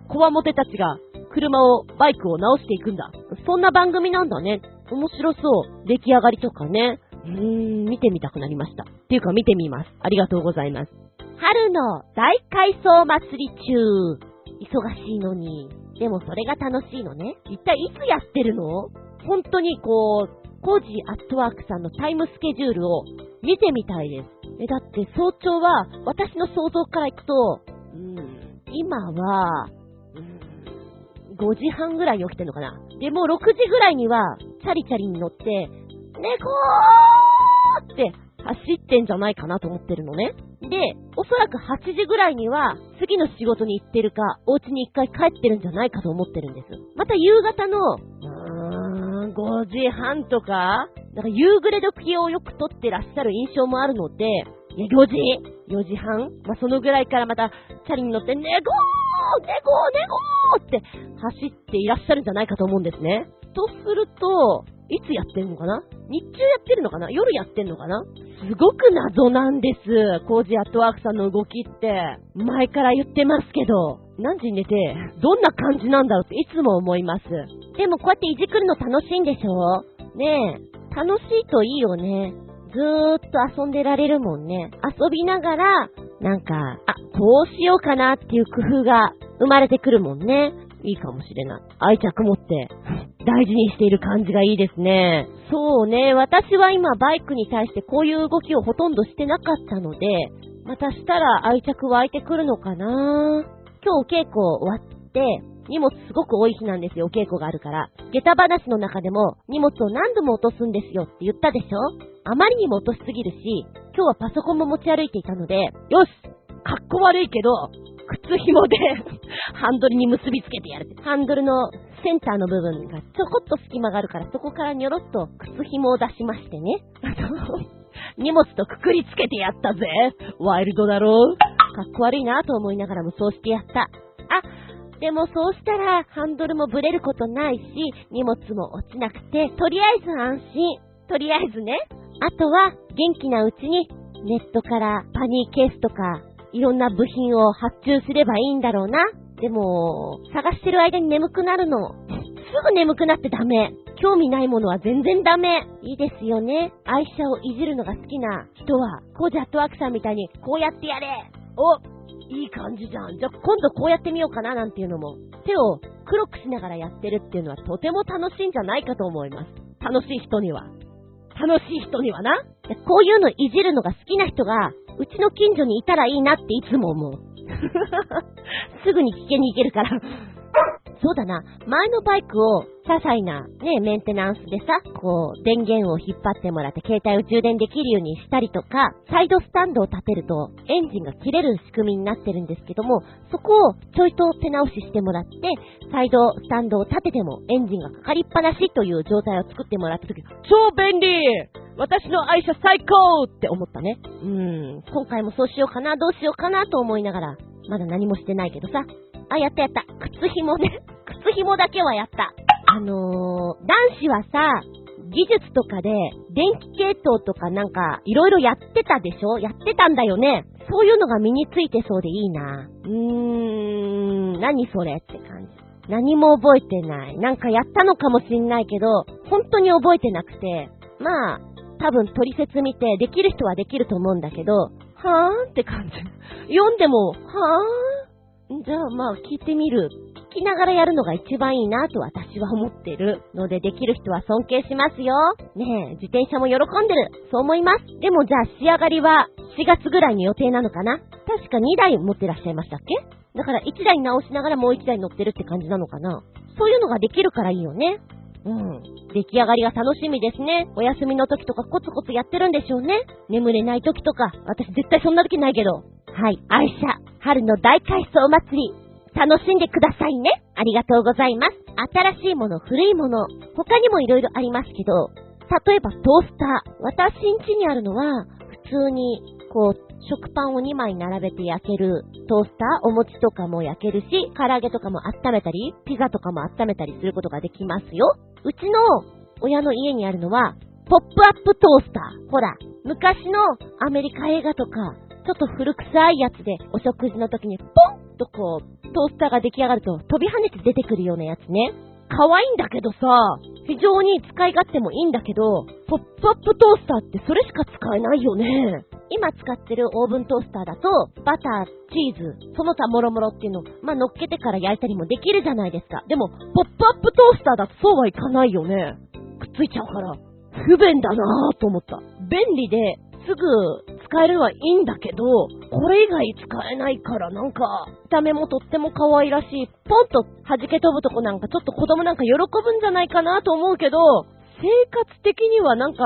こわもてたちが、車を、バイクを直していくんだ。そんな番組なんだね。面白そう。出来上がりとかね。うーん、見てみたくなりました。っていうか見てみます。ありがとうございます。春の大改装祭り中。忙しいのに。でもそれが楽しいのね。一体いつやってるの？本当にこう、コージーアットワークさんのタイムスケジュールを見てみたいです。え、だって早朝は私の想像からいくと、うん、今は、5時半ぐらいに起きてんのかな？で、もう6時ぐらいには、チャリチャリに乗って、猫ーって走ってんじゃないかなと思ってるのね。で、おそらく8時ぐらいには、次の仕事に行ってるか、お家に一回帰ってるんじゃないかと思ってるんです。また夕方の、うーん、5時半とか、だか夕暮れ時をよく撮ってらっしゃる印象もあるので、いや、4時 ?4 時半？まあ、そのぐらいからまた、チャリに乗って、猫ー猫ー猫ーって走っていらっしゃるんじゃないかと思うんですね。とすると、いつやってんのかな？日中やってるのかな？夜やってんのかな？すごく謎なんです。コージアットワークさんの動きって、前から言ってますけど、何時に寝て、どんな感じなんだろうっていつも思います。でもこうやっていじくるの楽しいんでしょ？ねえ、楽しいといいよね。ずーっと遊んでられるもんね。遊びながら、なんか、あ、こうしようかなっていう工夫が生まれてくるもんね。いいかもしれない。愛着持って、大事にしている感じがいいですね。そうね、私は今バイクに対してこういう動きをほとんどしてなかったので、またしたら愛着湧いてくるのかな今日お稽古終わって、荷物すごく多い日なんですよ、お稽古があるから。下駄話の中でも荷物を何度も落とすんですよって言ったでしょ？あまりにも落としすぎるし、今日はパソコンも持ち歩いていたので、よしかっこ悪いけど、靴紐で [LAUGHS] ハンドルに結びつけてやる。ハンドルのセンターの部分がちょこっと隙間があるから、そこからにょろっと靴紐を出しましてね。あと、荷物とくくりつけてやったぜ。ワイルドだろう。かっこ悪いなと思いながらもそうしてやった。あ、でもそうしたらハンドルもブレることないし、荷物も落ちなくて、とりあえず安心。とりあえずね。あとは元気なうちにネットからパニーケースとかいろんな部品を発注すればいいんだろうな。でも、探してる間に眠くなるの。すぐ眠くなってダメ。興味ないものは全然ダメ。いいですよね。愛車をいじるのが好きな人は、コージャットワークさんみたいに、こうやってやれ。お、いい感じじゃん。じゃあ今度こうやってみようかななんていうのも、手を黒くしながらやってるっていうのはとても楽しいんじゃないかと思います。楽しい人には。楽しい人にはな。こういうのいじるのが好きな人が、うちの近所にいたらいいなっていつも思う。[LAUGHS] すぐに危険に行けるから。そうだな。前のバイクを、些細なね、メンテナンスでさ、こう、電源を引っ張ってもらって携帯を充電できるようにしたりとか、サイドスタンドを立てると、エンジンが切れる仕組みになってるんですけども、そこをちょいと手直ししてもらって、サイドスタンドを立ててもエンジンがかかりっぱなしという状態を作ってもらった時、超便利私の愛車最高って思ったね。うん、今回もそうしようかな、どうしようかなと思いながら、まだ何もしてないけどさ。あ、やったやった。靴紐ね。[LAUGHS] 靴紐だけはやった。あのー、男子はさ、技術とかで、電気系統とかなんか、いろいろやってたでしょ？やってたんだよね。そういうのが身についてそうでいいな。うーん、何それって感じ。何も覚えてない。なんかやったのかもしんないけど、本当に覚えてなくて、まあ、多分取説見て、できる人はできると思うんだけど、はぁーって感じ。読んでも、はぁーじゃあまあ聞いてみる聞きながらやるのが一番いいなと私は思ってるので、できる人は尊敬しますよ。ねえ、自転車も喜んでる。そう思います。でもじゃあ仕上がりは4月ぐらいに予定なのかな？確か2台持ってらっしゃいましたっけ？だから1台直しながらもう1台乗ってるって感じなのかな？そういうのができるからいいよね。うん。出来上がりが楽しみですね。お休みの時とかコツコツやってるんでしょうね。眠れない時とか。私絶対そんな時ないけど。はい。愛車、春の大改装祭り。楽しんでくださいね。ありがとうございます。新しいもの、古いもの、他にも色々ありますけど、例えばトースター。私ん家にあるのは、普通に、こう、食パンを2枚並べて焼けるトースター、お餅とかも焼けるし、唐揚げとかも温めたり、ピザとかも温めたりすることができますよ。うちの親の家にあるのは、ポップアップトースター。ほら、昔のアメリカ映画とか、ちょっと古臭いやつで、お食事の時にポンとこう、トースターが出来上がると飛び跳ねて出てくるようなやつね。可愛いんだけどさ、非常に使い勝手もいいんだけど、ポップアップトースターってそれしか使えないよね。今使ってるオーブントースターだと、バター、チーズ、その他もろもろっていうの、まあ、乗っけてから焼いたりもできるじゃないですか。でも、ポップアップトースターだとそうはいかないよね。くっついちゃうから。不便だなぁと思った。便利で、すぐ使えるはいいんだけど、これ以外使えないからなんか、見た目もとっても可愛らしい、ポンと弾け飛ぶとこなんかちょっと子供なんか喜ぶんじゃないかなと思うけど、生活的にはなんか、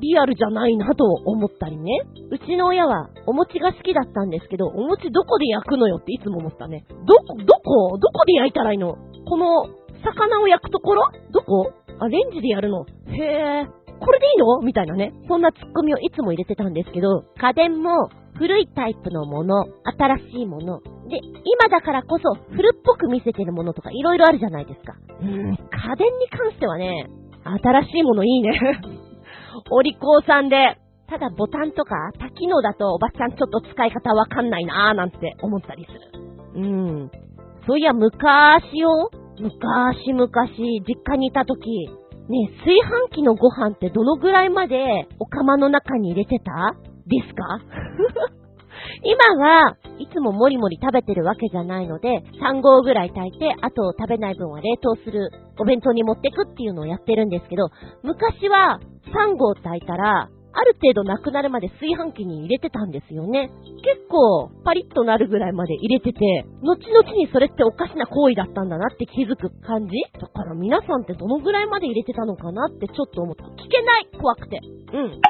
リアルじゃないなと思ったりね。うちの親はお餅が好きだったんですけど、お餅どこで焼くのよっていつも思ったね。どこ、どこ？どこで焼いたらいいの？この、魚を焼くところ？どこ？あ、レンジでやるの。へえ。これでいいの？みたいなね。そんなツッコミをいつも入れてたんですけど、家電も古いタイプのもの、新しいもの、で、今だからこそ古っぽく見せてるものとか色々あるじゃないですか。うーん、家電に関してはね、新しいものいいね。[LAUGHS] お利口さんで、ただボタンとか多機能だとおばちゃんちょっと使い方わかんないなーなんて思ったりする。うん。そういや昔よ、昔々実家にいた時、ねえ、炊飯器のご飯ってどのぐらいまでお釜の中に入れてた？ですか？[LAUGHS] 今はいつももりもり食べてるわけじゃないので、3合ぐらい炊いて、あと食べない分は冷凍する、お弁当に持ってくっていうのをやってるんですけど、昔は3合炊いたら、ある程度なくなるまで炊飯器に入れてたんですよね。結構パリッとなるぐらいまで入れてて、後々にそれっておかしな行為だったんだなって気づく感じだから皆さんってどのぐらいまで入れてたのかなってちょっと思った。聞けない怖くて。うん。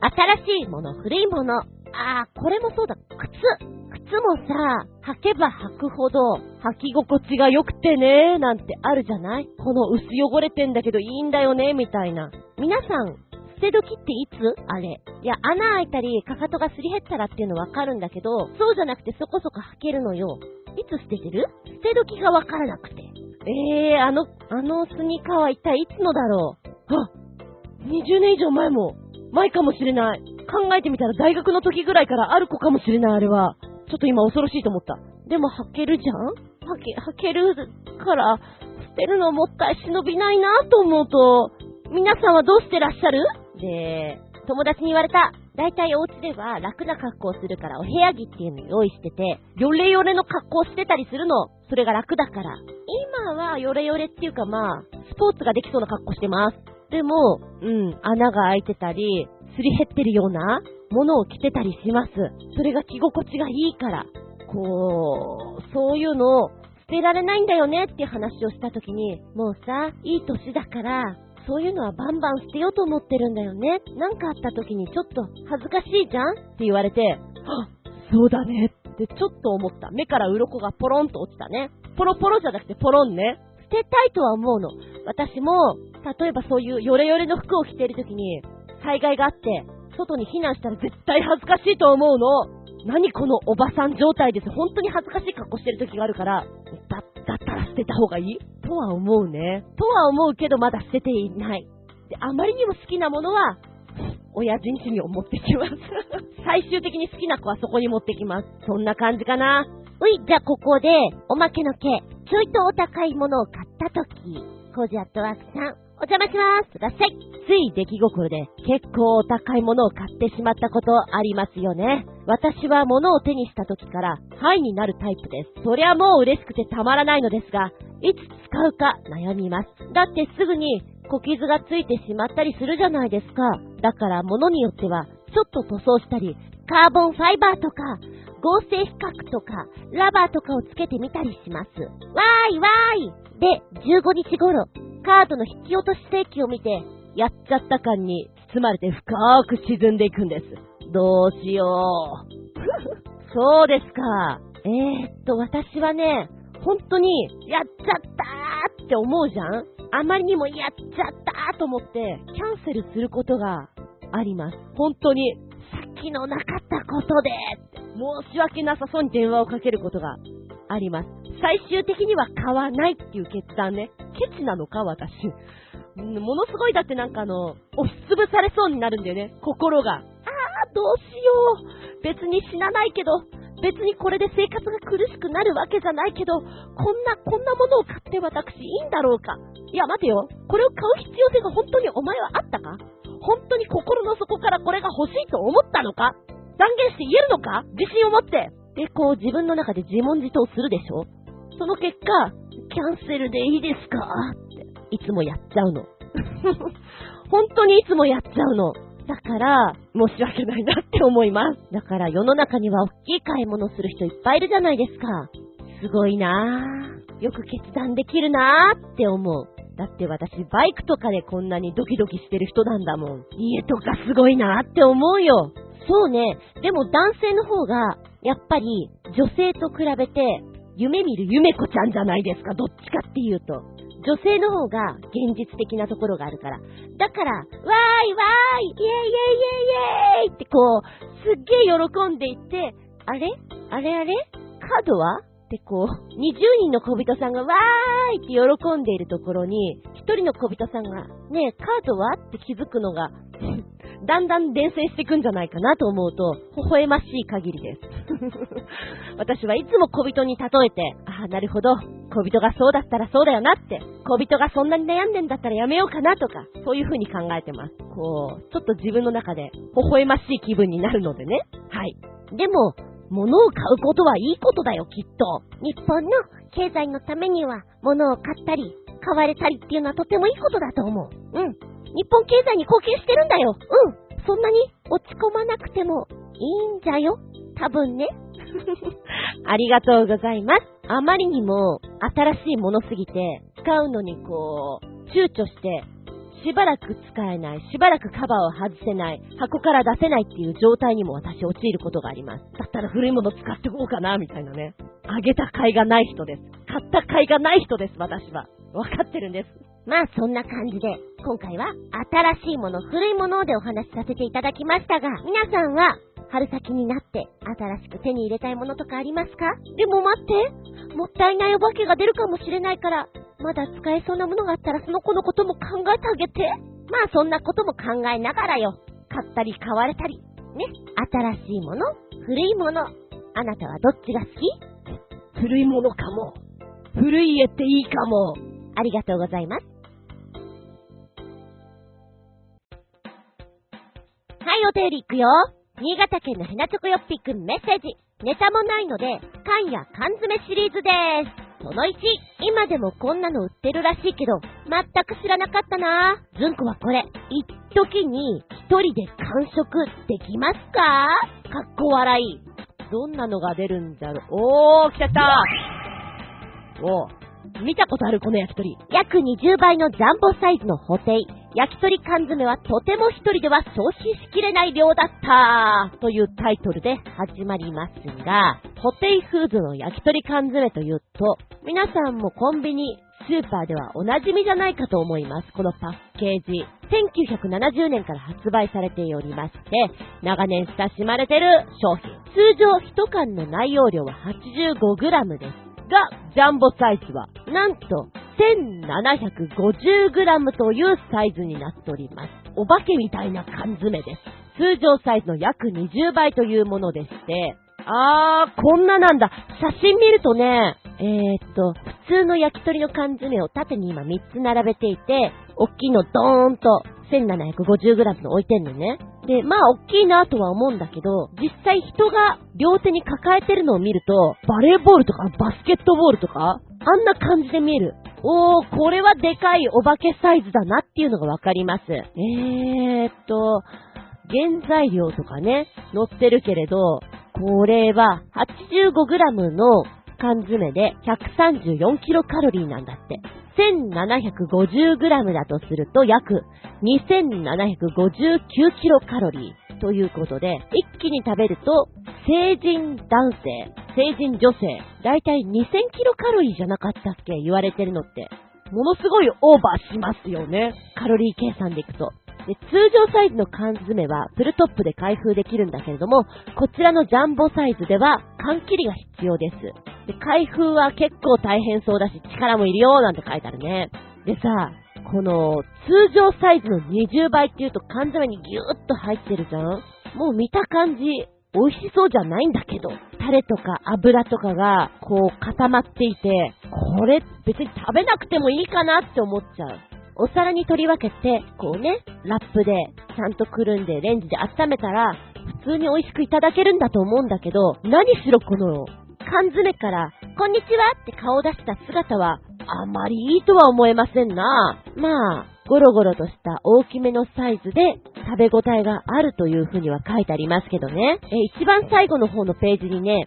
新しいもの、古いもの。あー、これもそうだ。靴。靴もさ、履けば履くほど、履き心地が良くてねーなんてあるじゃないこの薄汚れてんだけどいいんだよねみたいな。皆さん、捨て時っていつ？あれ。いや、穴開いたり、かかとがすり減ったらっていうのわかるんだけど、そうじゃなくてそこそこ履けるのよ。いつ捨ててる？捨て時がわからなくて。えー、あの、あのスニーカーは一体いつのだろう？あ !20 年以上前も、前かもしれない。考えてみたら大学の時ぐらいからある子かもしれない、あれは。ちょっと今恐ろしいと思った。でも履けるじゃん？履け、履けるから、捨てるのもったい忍びないなと思うと、皆さんはどうしてらっしゃる？で、友達に言われた。だいたいお家では楽な格好をするからお部屋着っていうのを用意してて、ヨレヨレの格好をしてたりするの。それが楽だから。今はヨレヨレっていうかまあ、スポーツができそうな格好してます。でも、うん、穴が開いてたり、すり減ってるようなものを着てたりします。それが着心地がいいから。こう、そういうのを捨てられないんだよねっていう話をした時に、もうさ、いい年だから、そういうのはバンバン捨てようと思ってるんだよね。なんかあった時にちょっと恥ずかしいじゃんって言われて、はそうだねってちょっと思った。目から鱗がポロンと落ちたね。ポロポロじゃなくてポロンね。捨てたいとは思うの。私も、例えばそういうヨレヨレの服を着ている時に、災害があって、外に避難したら絶対恥ずかしいと思うの。何このおばさん状態です。本当に恥ずかしい格好してる時があるから、だ、だったら捨てた方がいい？とは思うね。とは思うけどまだ捨てていない。で、あまりにも好きなものは、親人種に持ってきます。[LAUGHS] 最終的に好きな子はそこに持ってきます。そんな感じかな。うい、じゃあここで、おまけの毛、ちょいとお高いものを買ったとき、コジアットワークさん、お邪魔します。ください。つい出来心で結構お高いものを買ってしまったことありますよね。私は物を手にした時からハイになるタイプです。そりゃもう嬉しくてたまらないのですが、いつ使うか悩みます。だってすぐに小傷がついてしまったりするじゃないですか。だから物によってはちょっと塗装したり、カーボンファイバーとか、合成比較とか、ラバーとかをつけてみたりします。わーいわーいで、15日頃、カードの引き落とし請求を見て、やっちゃった感に包まれて深く沈んでいくんです。どうしよう。[LAUGHS] そうですか。えー、っと、私はね、本当に、やっちゃったーって思うじゃんあまりにもやっちゃったーと思って、キャンセルすることがあります。本当に、さっきのなかったことで、申し訳なさそうに電話をかけることがあります。最終的には買わないっていう決断ね。ケチなのか、私。ものすごいだってなんかあの、押しつぶされそうになるんだよね、心が。あー、どうしよう。別に死なないけど、別にこれで生活が苦しくなるわけじゃないけど、こんな、こんなものを買って私いいんだろうか。いや、待てよ。これを買う必要性が本当にお前はあったか？本当に心の底からこれが欲しいと思ったのか？断言して言えるのか？自信を持って。で、こう自分の中で自問自答するでしょ？その結果、キャンセルでいいですか？って、いつもやっちゃうの。[LAUGHS] 本当にいつもやっちゃうの。だから、申し訳ないなって思います。だから世の中には大きい買い物する人いっぱいいるじゃないですか。すごいなぁ。よく決断できるなぁって思う。だって私、バイクとかでこんなにドキドキしてる人なんだもん。家とかすごいなって思うよ。そうね。でも男性の方が、やっぱり女性と比べて夢見る夢子ちゃんじゃないですか、どっちかっていうと。女性の方が現実的なところがあるから。だから、わーいわーいイェイイェイイェイイェイってこう、すっげー喜んでいって、あれ？あれあれ？角は？ってこう、20人の小人さんがわーいって喜んでいるところに、1人の小人さんが、ねえ、カードはって気づくのが [LAUGHS] だんだん伝染していくんじゃないかなと思うと、微笑ましい限りです。[LAUGHS] 私はいつも小人に例えて、ああ、なるほど、小人がそうだったらそうだよなって、小人がそんなに悩んでんだったらやめようかなとか、そういう風に考えてます。こう、ちょっと自分の中で微笑ましい気分になるのでね。はい。でも、物を買うことはいいことだよ、きっと。日本の経済のためには、物を買ったり、買われたりっていうのはとてもいいことだと思う。うん。日本経済に貢献してるんだよ。うん。そんなに落ち込まなくてもいいんじゃよ。多分ね。[LAUGHS] ありがとうございます。あまりにも新しいものすぎて、使うのにこう、躊躇して、しばらく使えない、しばらくカバーを外せない、箱から出せないっていう状態にも私陥ることがあります。だったら古いもの使ってこうかな、みたいなね。あげた甲斐がない人です。買った甲斐がない人です、私は。わかってるんです。まあそんな感じで、今回は新しいもの、古いものでお話しさせていただきましたが、皆さんは春先になって新しく手に入れたいものとかありますか？でも待って、もったいないお化けが出るかもしれないから、まだ使えそうなものがあったらその子のことも考えてあげて。まあそんなことも考えながらよ。買ったり買われたり。ね。新しいもの、古いもの？あなたはどっちが好き？古いものかも。古い家っていいかも。ありがとうございます。はい、お便りいくよ。新潟県のヘナチョコヨッピーくんメッセージ。ネタもないので、缶や缶詰シリーズでーす。その1、今でもこんなの売ってるらしいけど、全く知らなかったなずんこはこれ、一時に一人で完食できますか？かっこ笑い。どんなのが出るんだろう。おー、来ちゃったおー、見たことあるこの焼き鳥。約20倍のジャンボサイズのホテイ。焼き鳥缶詰はとても一人では消費しきれない量だったというタイトルで始まりますが、ホテイフーズの焼き鳥缶詰というと、皆さんもコンビニ、スーパーではお馴染みじゃないかと思います。このパッケージ。1970年から発売されておりまして、長年親しまれてる商品。通常1缶の内容量は 85g です。が、ジャンボサイズは、なんと、1750g というサイズになっております。お化けみたいな缶詰です。通常サイズの約20倍というものでして、あー、こんななんだ。写真見るとね、えー、っと、普通の焼き鳥の缶詰を縦に今3つ並べていて、大きいのドーンと 1750g の置いてんのね。で、まあ、大きいなとは思うんだけど、実際人が両手に抱えてるのを見ると、バレーボールとかバスケットボールとか、あんな感じで見える。おー、これはでかいお化けサイズだなっていうのがわかります。えーっと、原材料とかね、載ってるけれど、これは 85g の缶詰で134キロカロリーなんだって。1750g だとすると約2759キロカロリーということで、一気に食べると成人男性、成人女性、だいたい2000キロカロリーじゃなかったっけ言われてるのって。ものすごいオーバーしますよね。カロリー計算でいくと。で通常サイズの缶詰はプルトップで開封できるんだけれども、こちらのジャンボサイズでは缶切りが必要です。で開封は結構大変そうだし力もいるよなんて書いてあるね。でさ、この通常サイズの20倍っていうと缶詰にギューッと入ってるじゃんもう見た感じ、美味しそうじゃないんだけど、タレとか油とかがこう固まっていて、これ別に食べなくてもいいかなって思っちゃう。お皿に取り分けて、こうね、ラップでちゃんとくるんでレンジで温めたら、普通に美味しくいただけるんだと思うんだけど、何しろこの缶詰から、こんにちはって顔を出した姿は、あまりいいとは思えませんな。まあ、ゴロゴロとした大きめのサイズで食べ応えがあるというふうには書いてありますけどね。え、一番最後の方のページにね、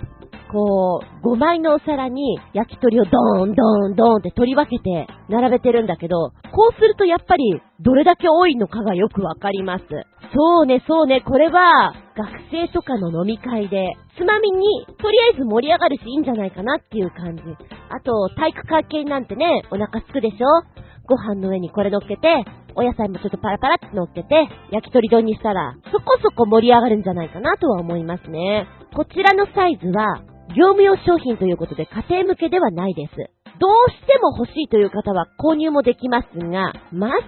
こう、5枚のお皿に焼き鳥をドーンドーンドーンって取り分けて並べてるんだけど、こうするとやっぱりどれだけ多いのかがよくわかります。そうね、そうね、これは学生とかの飲み会で、つまみにとりあえず盛り上がるしいいんじゃないかなっていう感じ。あと、体育会系なんてね、お腹すくでしょ？ご飯の上にこれ乗っけて、お野菜もちょっとパラパラって乗っけて、焼き鳥丼にしたら、そこそこ盛り上がるんじゃないかなとは思いますね。こちらのサイズは、業務用商品ということで家庭向けではないです。どうしても欲しいという方は購入もできますが、まず、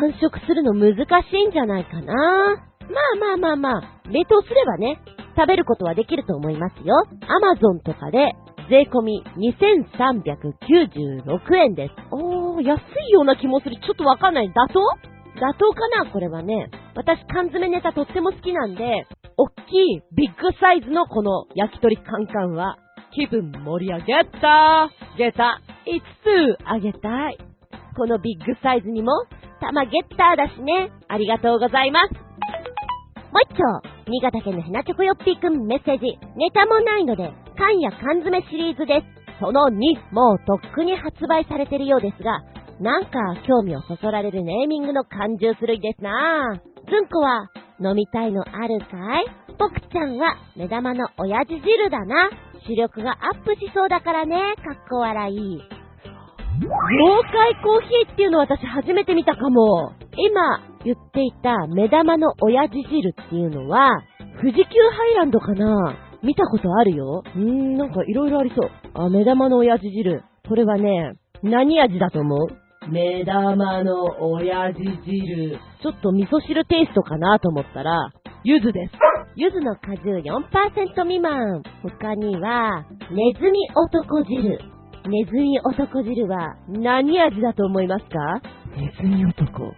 完食するの難しいんじゃないかな。まあまあまあまあ、冷凍すればね、食べることはできると思いますよ。アマゾンとかで税込み2396円です。おー、安いような気もする。ちょっとわかんない。妥当？妥当かな？これはね。私缶詰ネタとっても好きなんで、おっきいビッグサイズのこの焼き鳥カンカンは、気分盛り上げたゲタ5つあげたい。このビッグサイズにも、玉ゲッターだしね。ありがとうございます。もう一丁、新潟県のヘナチョコヨッピーくんメッセージ。ネタもないので、缶や缶詰シリーズです。その2、もうとっくに発売されてるようですが、なんか興味をそそられるネーミングの感中するいですなぁ。ずんこは、飲みたいのあるかい？僕ちゃんは、目玉の親父汁だな。視力がアップしそうだからね、かっこ笑い。妖怪コーヒーっていうの私初めて見たかも。今言っていた目玉の親父汁っていうのは、富士急ハイランドかな見たことあるよ。うーん、なんかいろいろありそう。あ、目玉の親父汁。これはね、何味だと思う？目玉の親父汁。ちょっと味噌汁テイストかなと思ったら、柚子です。柚子の果汁4%未満。他には、ネズミ男汁。ネズミ男汁は、何味だと思いますか？ネズミ男。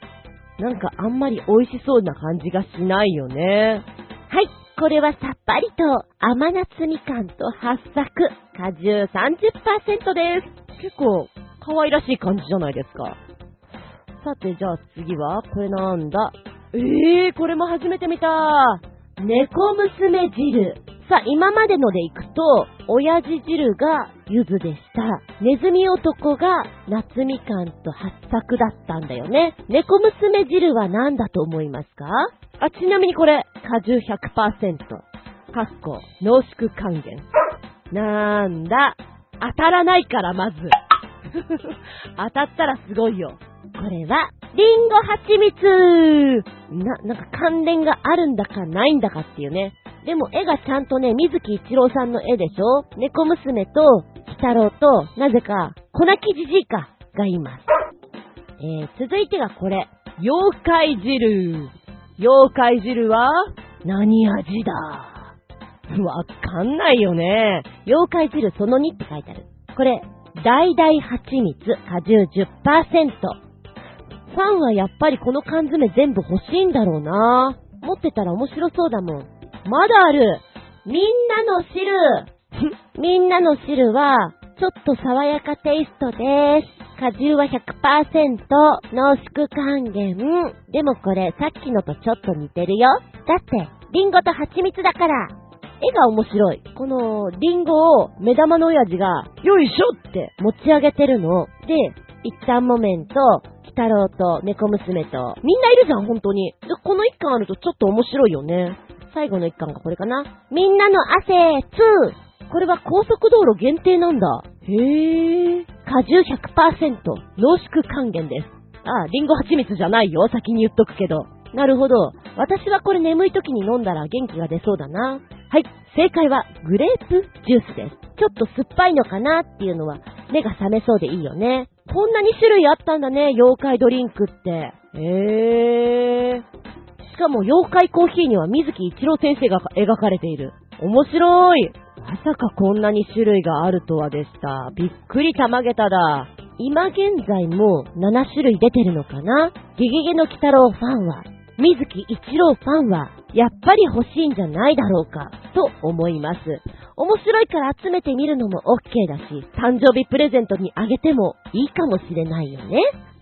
なんかあんまり美味しそうな感じがしないよね。はい、これはさっぱりと甘夏みかんと八作、果汁30%です。結構可愛らしい感じじゃないですか。さて、じゃあ次は、これなんだええー、これも初めて見た。猫娘汁。さあ、今までのでいくと、親父汁が柚子でした。ネズミ男が夏みかんと八作だったんだよね。猫娘汁は何だと思いますか？あ、ちなみにこれ、果汁100%。かっこ、濃縮還元。なーんだ。当たらないから、まず。[LAUGHS] 当たったらすごいよ。これは、リンゴ蜂蜜な、なんか関連があるんだかないんだかっていうね。でも絵がちゃんとね、水木一郎さんの絵でしょ猫娘と、鬼太郎と、なぜか、粉木じじいか、がいます。えー、続いてがこれ。妖怪汁。妖怪汁は、何味だ？わかんないよね。妖怪汁その2って書いてある。これ、大々蜂蜜果汁10%。ファンはやっぱりこの缶詰全部欲しいんだろうな持ってたら面白そうだもん。まだあるみんなの汁 [LAUGHS] みんなの汁は、ちょっと爽やかテイストです。果汁は100%、濃縮還元。でもこれ、さっきのとちょっと似てるよ。だって、リンゴと蜂蜜だから。絵が面白い。この、リンゴを目玉の親父が、よいしょって持ち上げてるの。で、一旦木綿と、鬼太郎と猫娘と、みんないるじゃん、本当に。で、この一巻あるとちょっと面白いよね。最後の一巻がこれかな。みんなの汗 2! これは高速道路限定なんだ。へぇー。果汁100%、濃縮還元です。ああ、リンゴ蜂蜜じゃないよ。先に言っとくけど。なるほど。私はこれ眠い時に飲んだら元気が出そうだな。はい、正解はグレープジュースです。ちょっと酸っぱいのかなっていうのは目が覚めそうでいいよね。こんなに種類あったんだね、妖怪ドリンクって。へー。しかも妖怪コーヒーには水木一郎先生が描かれている。面白い。まさかこんなに種類があるとはでした。びっくりたまげただ。今現在も7種類出てるのかな？ゲゲゲの鬼太郎ファンは、水木一郎ファンは、やっぱり欲しいんじゃないだろうか、と思います。面白いから集めてみるのも OK だし、誕生日プレゼントにあげてもいいかもしれないよね。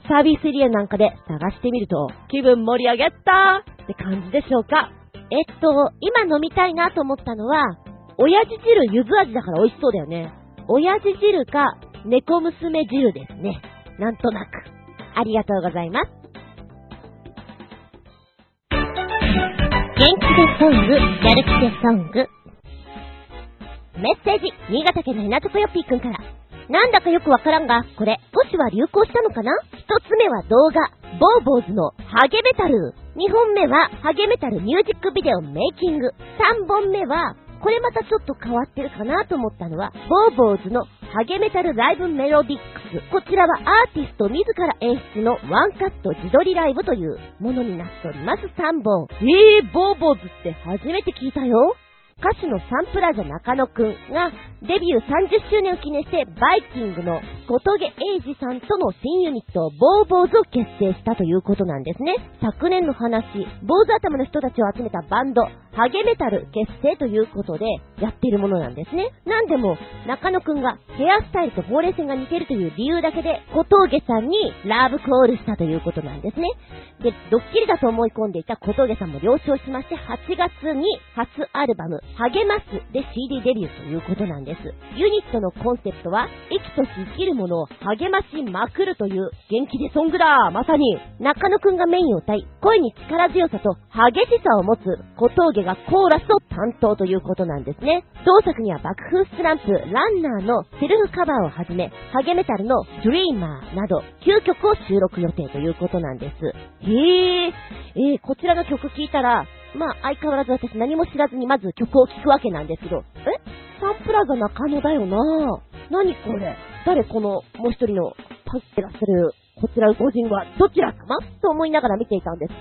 サービスエリアなんかで探してみると、気分盛り上げたって感じでしょうか。えっと、今飲みたいなと思ったのは、親父汁柚子味だから美味しそうだよね。親父汁か猫娘汁ですね。なんとなく。ありがとうございます。元気でソング、やる気でソング。メッセージ、新潟県のヘナチョコヨッピーくんから。なんだかよくわからんが、これ、少しは流行したのかな？一つ目は動画、ボーボーズのハゲメタル。二本目は、ハゲメタルミュージックビデオメイキング。三本目は、これまたちょっと変わってるかなと思ったのは、ボーボーズのハゲメタルライブメロディックス。こちらはアーティスト自ら演出のワンカット自撮りライブというものになっております。3本。えー、ボーボーズって初めて聞いたよ。歌手のサンプラザ中野くんがデビュー30周年を記念してバイキングの小峠英二さんとの新ユニットボーボーズを結成したということなんですね。昨年の話、坊主頭の人たちを集めたバンド、ハゲメタル結成ということでやっているものなんですね。なんでも中野くんがヘアスタイルとほうれい線が似てるという理由だけで小峠さんにラブコールしたということなんですね。で、ドッキリだと思い込んでいた小峠さんも了承しまして8月に初アルバム励ますで CD デビューということなんです。ユニットのコンセプトは、生きとし生きるものを励ましまくるという元気でソングだまさに中野くんがメインを歌い、声に力強さと激しさを持つ小峠がコーラスを担当ということなんですね。同作には爆風スランプ、ランナーのセルフカバーをはじめ、ハゲメタルのドリーマーなど9曲を収録予定ということなんです。へえ、ー、こちらの曲聴いたら、まあ、相変わらず私何も知らずにまず曲を聴くわけなんですけど、え？サンプラザ中野だよな何これ？誰このもう一人のパッてらっしゃるこちらご人はどちら様？と思いながら見ていたんです。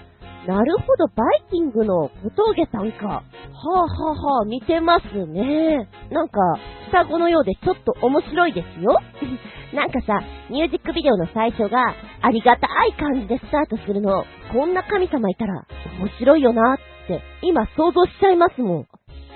なるほど、バイキングの小峠さんか。はあはあはあ、似てますね。なんか、双子のようでちょっと面白いですよ。[LAUGHS] なんかさ、ミュージックビデオの最初がありがたい感じでスタートするの、こんな神様いたら面白いよなって今想像しちゃいますもん。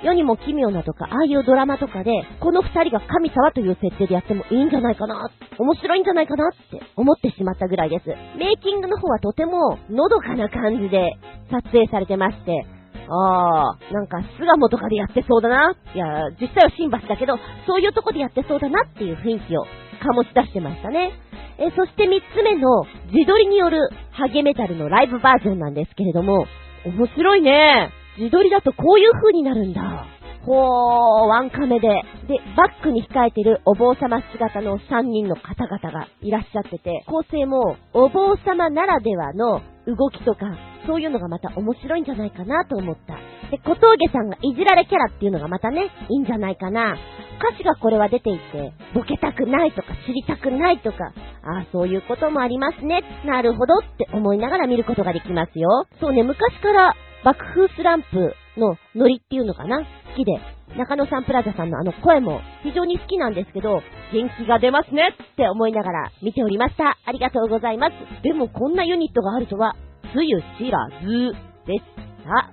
世にも奇妙なとか、ああいうドラマとかで、この二人が神様という設定でやってもいいんじゃないかな、面白いんじゃないかなって思ってしまったぐらいです。メイキングの方はとてものどかな感じで撮影されてまして、ああ、なんか巣鴨とかでやってそうだな。いや、実際は新橋だけど、そういうとこでやってそうだなっていう雰囲気を醸し出してましたね。え、そして三つ目の自撮りによるハゲメタルのライブバージョンなんですけれども、面白いね。自撮りだとこういう風になるんだ。ほー、ワンカメで。で、バックに控えてるお坊様姿の3人の方々がいらっしゃってて、構成もお坊様ならではの動きとか、そういうのがまた面白いんじゃないかなと思った。で、小峠さんがいじられキャラっていうのがまたね、いいんじゃないかな。歌詞がこれは出ていて、ボケたくないとか知りたくないとか、ああ、そういうこともありますね。なるほどって思いながら見ることができますよ。そうね、昔から爆風スランプのノリっていうのかな？好きで、中野サンプラザさんのあの声も非常に好きなんですけど、元気が出ますねって思いながら見ておりました。ありがとうございます。でもこんなユニットがあるとは、つゆ知らずでした。は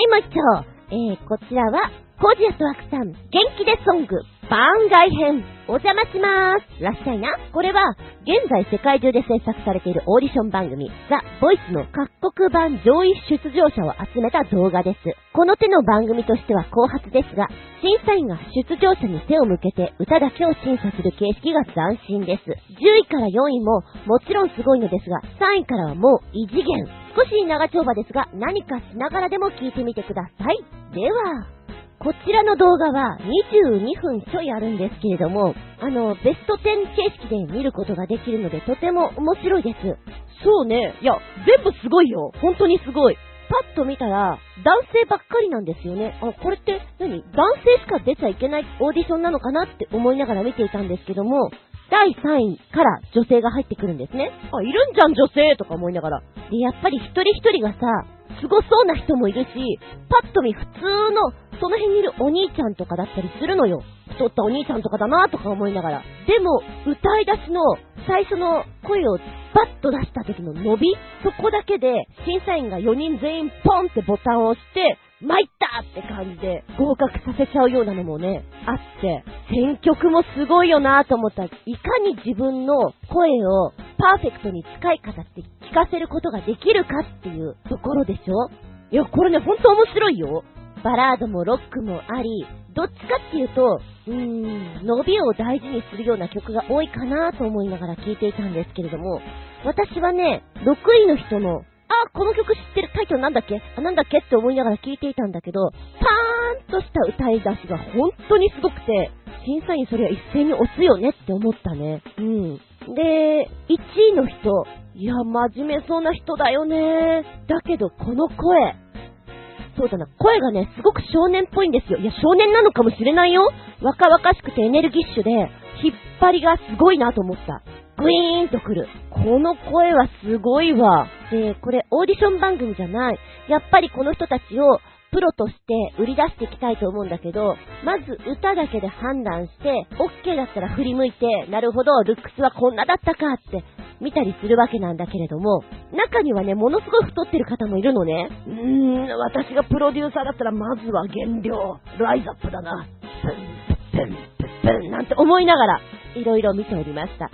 い、もう一丁。えー、こちらは、コージアスワークさん、元気でソング、番外編、お邪魔しまーす。らっしゃいな。これは、現在世界中で制作されているオーディション番組、ザ・ボイスの各国版上位出場者を集めた動画です。この手の番組としては後発ですが、審査員が出場者に手を向けて歌だけを審査する形式が斬新です。10位から4位ももちろんすごいのですが、3位からはもう異次元。少し長丁場ですが、何かしながらでも聞いてみてください。では、こちらの動画は22分ちょいあるんですけれども、あの、ベスト10形式で見ることができるのでとても面白いです。そうね。いや、全部すごいよ。本当にすごい。パッと見たら、男性ばっかりなんですよね。あ、これって何、男性しか出ちゃいけないオーディションなのかなって思いながら見ていたんですけども、第3位から女性が入ってくるんですね。あ、いるんじゃん女性とか思いながら。で、やっぱり一人一人がさ、凄そうな人もいるし、パッと見普通の、その辺にいるお兄ちゃんとかだったりするのよ。太ったお兄ちゃんとかだなとか思いながら。でも、歌い出しの最初の声をバッと出した時の伸びそこだけで、審査員が4人全員ポンってボタンを押して、参ったって感じで合格させちゃうようなのもね、あって、選曲もすごいよなと思ったら、いかに自分の声をパーフェクトに近い形で聞かせることができるかっていうところでしょいや、これね、ほんと面白いよ。バラードもロックもあり、どっちかっていうと、うーん、伸びを大事にするような曲が多いかなと思いながら聴いていたんですけれども、私はね、6位の人のあ、この曲知ってるタイトルなんだっけ？あ、なんだっけ？って思いながら聴いていたんだけど、パーンとした歌い出しが本当にすごくて、審査員それは一斉に押すよねって思ったね。うん。で、1位の人、いや、真面目そうな人だよね。だけど、この声、そうだな、声がね、すごく少年っぽいんですよ。いや、少年なのかもしれないよ。若々しくてエネルギッシュで、引っ張りがすごいなと思った。グイーンと来る。この声はすごいわ。で、これオーディション番組じゃない。やっぱりこの人たちをプロとして売り出していきたいと思うんだけど、まず歌だけで判断して、OK だったら振り向いて、なるほど、ルックスはこんなだったかって見たりするわけなんだけれども、中にはね、ものすごい太ってる方もいるのね。うーん、私がプロデューサーだったらまずは減量、ライズアップだな。プン、プン、プン、プン、なんて思いながら、いろいろ見ておりました。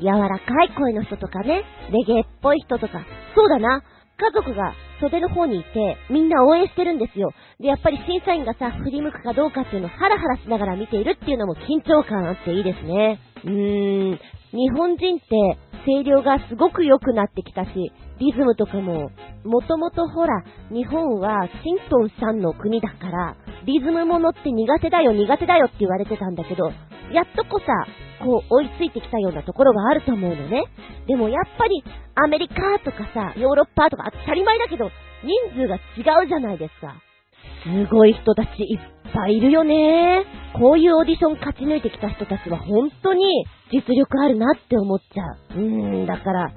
柔らかい声の人とかね、レゲエっぽい人とか、そうだな、家族が袖の方にいて、みんな応援してるんですよ。で、やっぱり審査員がさ、振り向くかどうかっていうのをハラハラしながら見ているっていうのも緊張感あっていいですね。うーん、日本人って声量がすごく良くなってきたし、リズムとかも、もともとほら、日本はシントンさんの国だから、リズムものって苦手だよ苦手だよって言われてたんだけど、やっとこさ、こう追いついてきたようなところがあると思うのね。でもやっぱりアメリカとかさ、ヨーロッパとか当たり前だけど、人数が違うじゃないですか。すごい人たちいっぱいいるよね。こういうオーディション勝ち抜いてきた人たちは本当に実力あるなって思っちゃう。うーん、だから、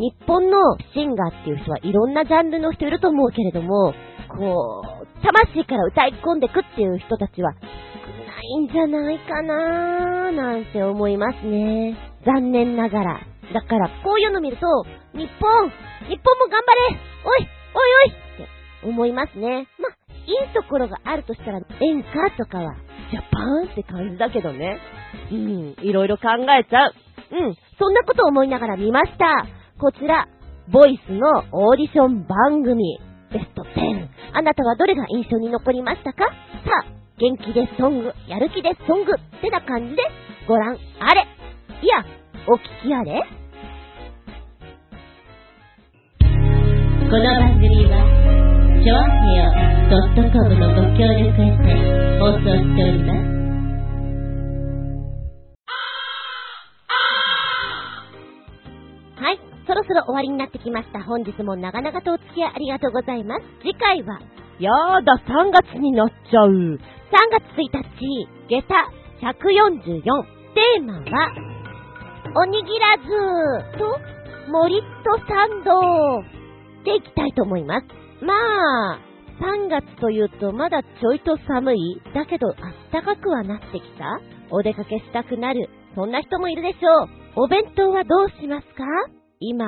日本のシンガーっていう人はいろんなジャンルの人いると思うけれども、こう、魂から歌い込んでくっていう人たちは少ないんじゃないかなーなんて思いますね。残念ながら。だから、こういうの見ると、日本、日本も頑張れおいおいおいって思いますね。まいいところがあるとしたら、演歌とかは、ジャパンって感じだけどね。うん、いろいろ考えちゃう。うん、そんなこと思いながら見ました。こちら、ボイスのオーディション番組、ベスト10。あなたはどれが印象に残りましたか？さあ、元気でソング、やる気でソングってな感じでご覧あれ。いや、お聞きあれこの番組は、ちょあへよ .com のご協力へて放送しております。そろそろ終わりになってきました。本日も長々とお付き合いありがとうございます。次回は、やーだ、3月になっちゃう。3月1日、下駄144。テーマは、おにぎらずと、モリットサンドでいきたいと思います。まあ、3月というとまだちょいと寒い。だけどあったかくはなってきた。お出かけしたくなる。そんな人もいるでしょう。お弁当はどうしますか？今、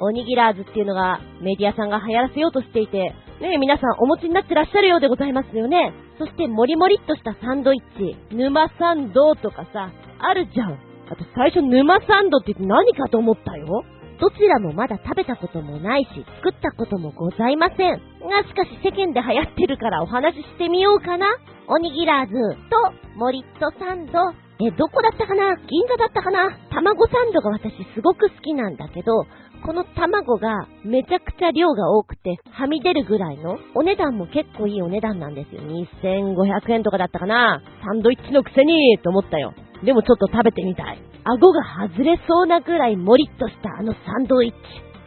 おにぎらーずっていうのがメディアさんが流行らせようとしていて、ね皆さんお持ちになってらっしゃるようでございますよね。そしてもりもりっとしたサンドイッチ、沼サンドとかさ、あるじゃん。あと最初沼サンドって言って何かと思ったよ。どちらもまだ食べたこともないし、作ったこともございません。が、しかし世間で流行ってるからお話ししてみようかな。おにぎらーずと、モリットサンド。え、どこだったかな？銀座だったかな？卵サンドが私すごく好きなんだけど、この卵がめちゃくちゃ量が多くて、はみ出るぐらいの、お値段も結構いいお値段なんですよ。2500円とかだったかな？サンドイッチのくせにと思ったよ。でもちょっと食べてみたい。顎が外れそうなぐらいもりっとしたあのサンドイッチ。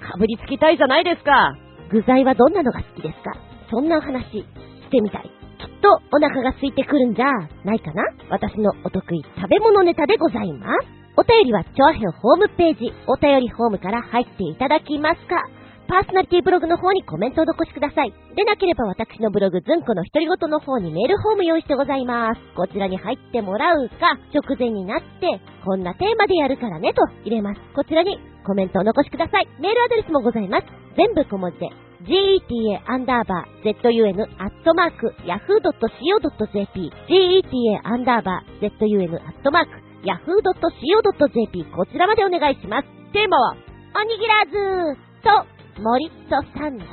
かぶりつきたいじゃないですか。具材はどんなのが好きですか？そんなお話してみたい。きっとお腹が空いてくるんじゃないかな私のお得意食べ物ネタでございます。お便りは、チョアヘオホームページ、お便りホームから入っていただきますかパーソナリティブログの方にコメントを残しください。でなければ私のブログ、ズンコの独り言の方にメールフォーム用意してございます。こちらに入ってもらうか、直前になって、こんなテーマでやるからねと入れます。こちらにコメントを残しください。メールアドレスもございます。全部小文字で、geta アンダーバー zun アットマーク yahoo.co.jp geta アンダーバー zun アットマーク yahoo.co.jp こちらまでお願いします。テーマは、おにぎらずと、モリットサンド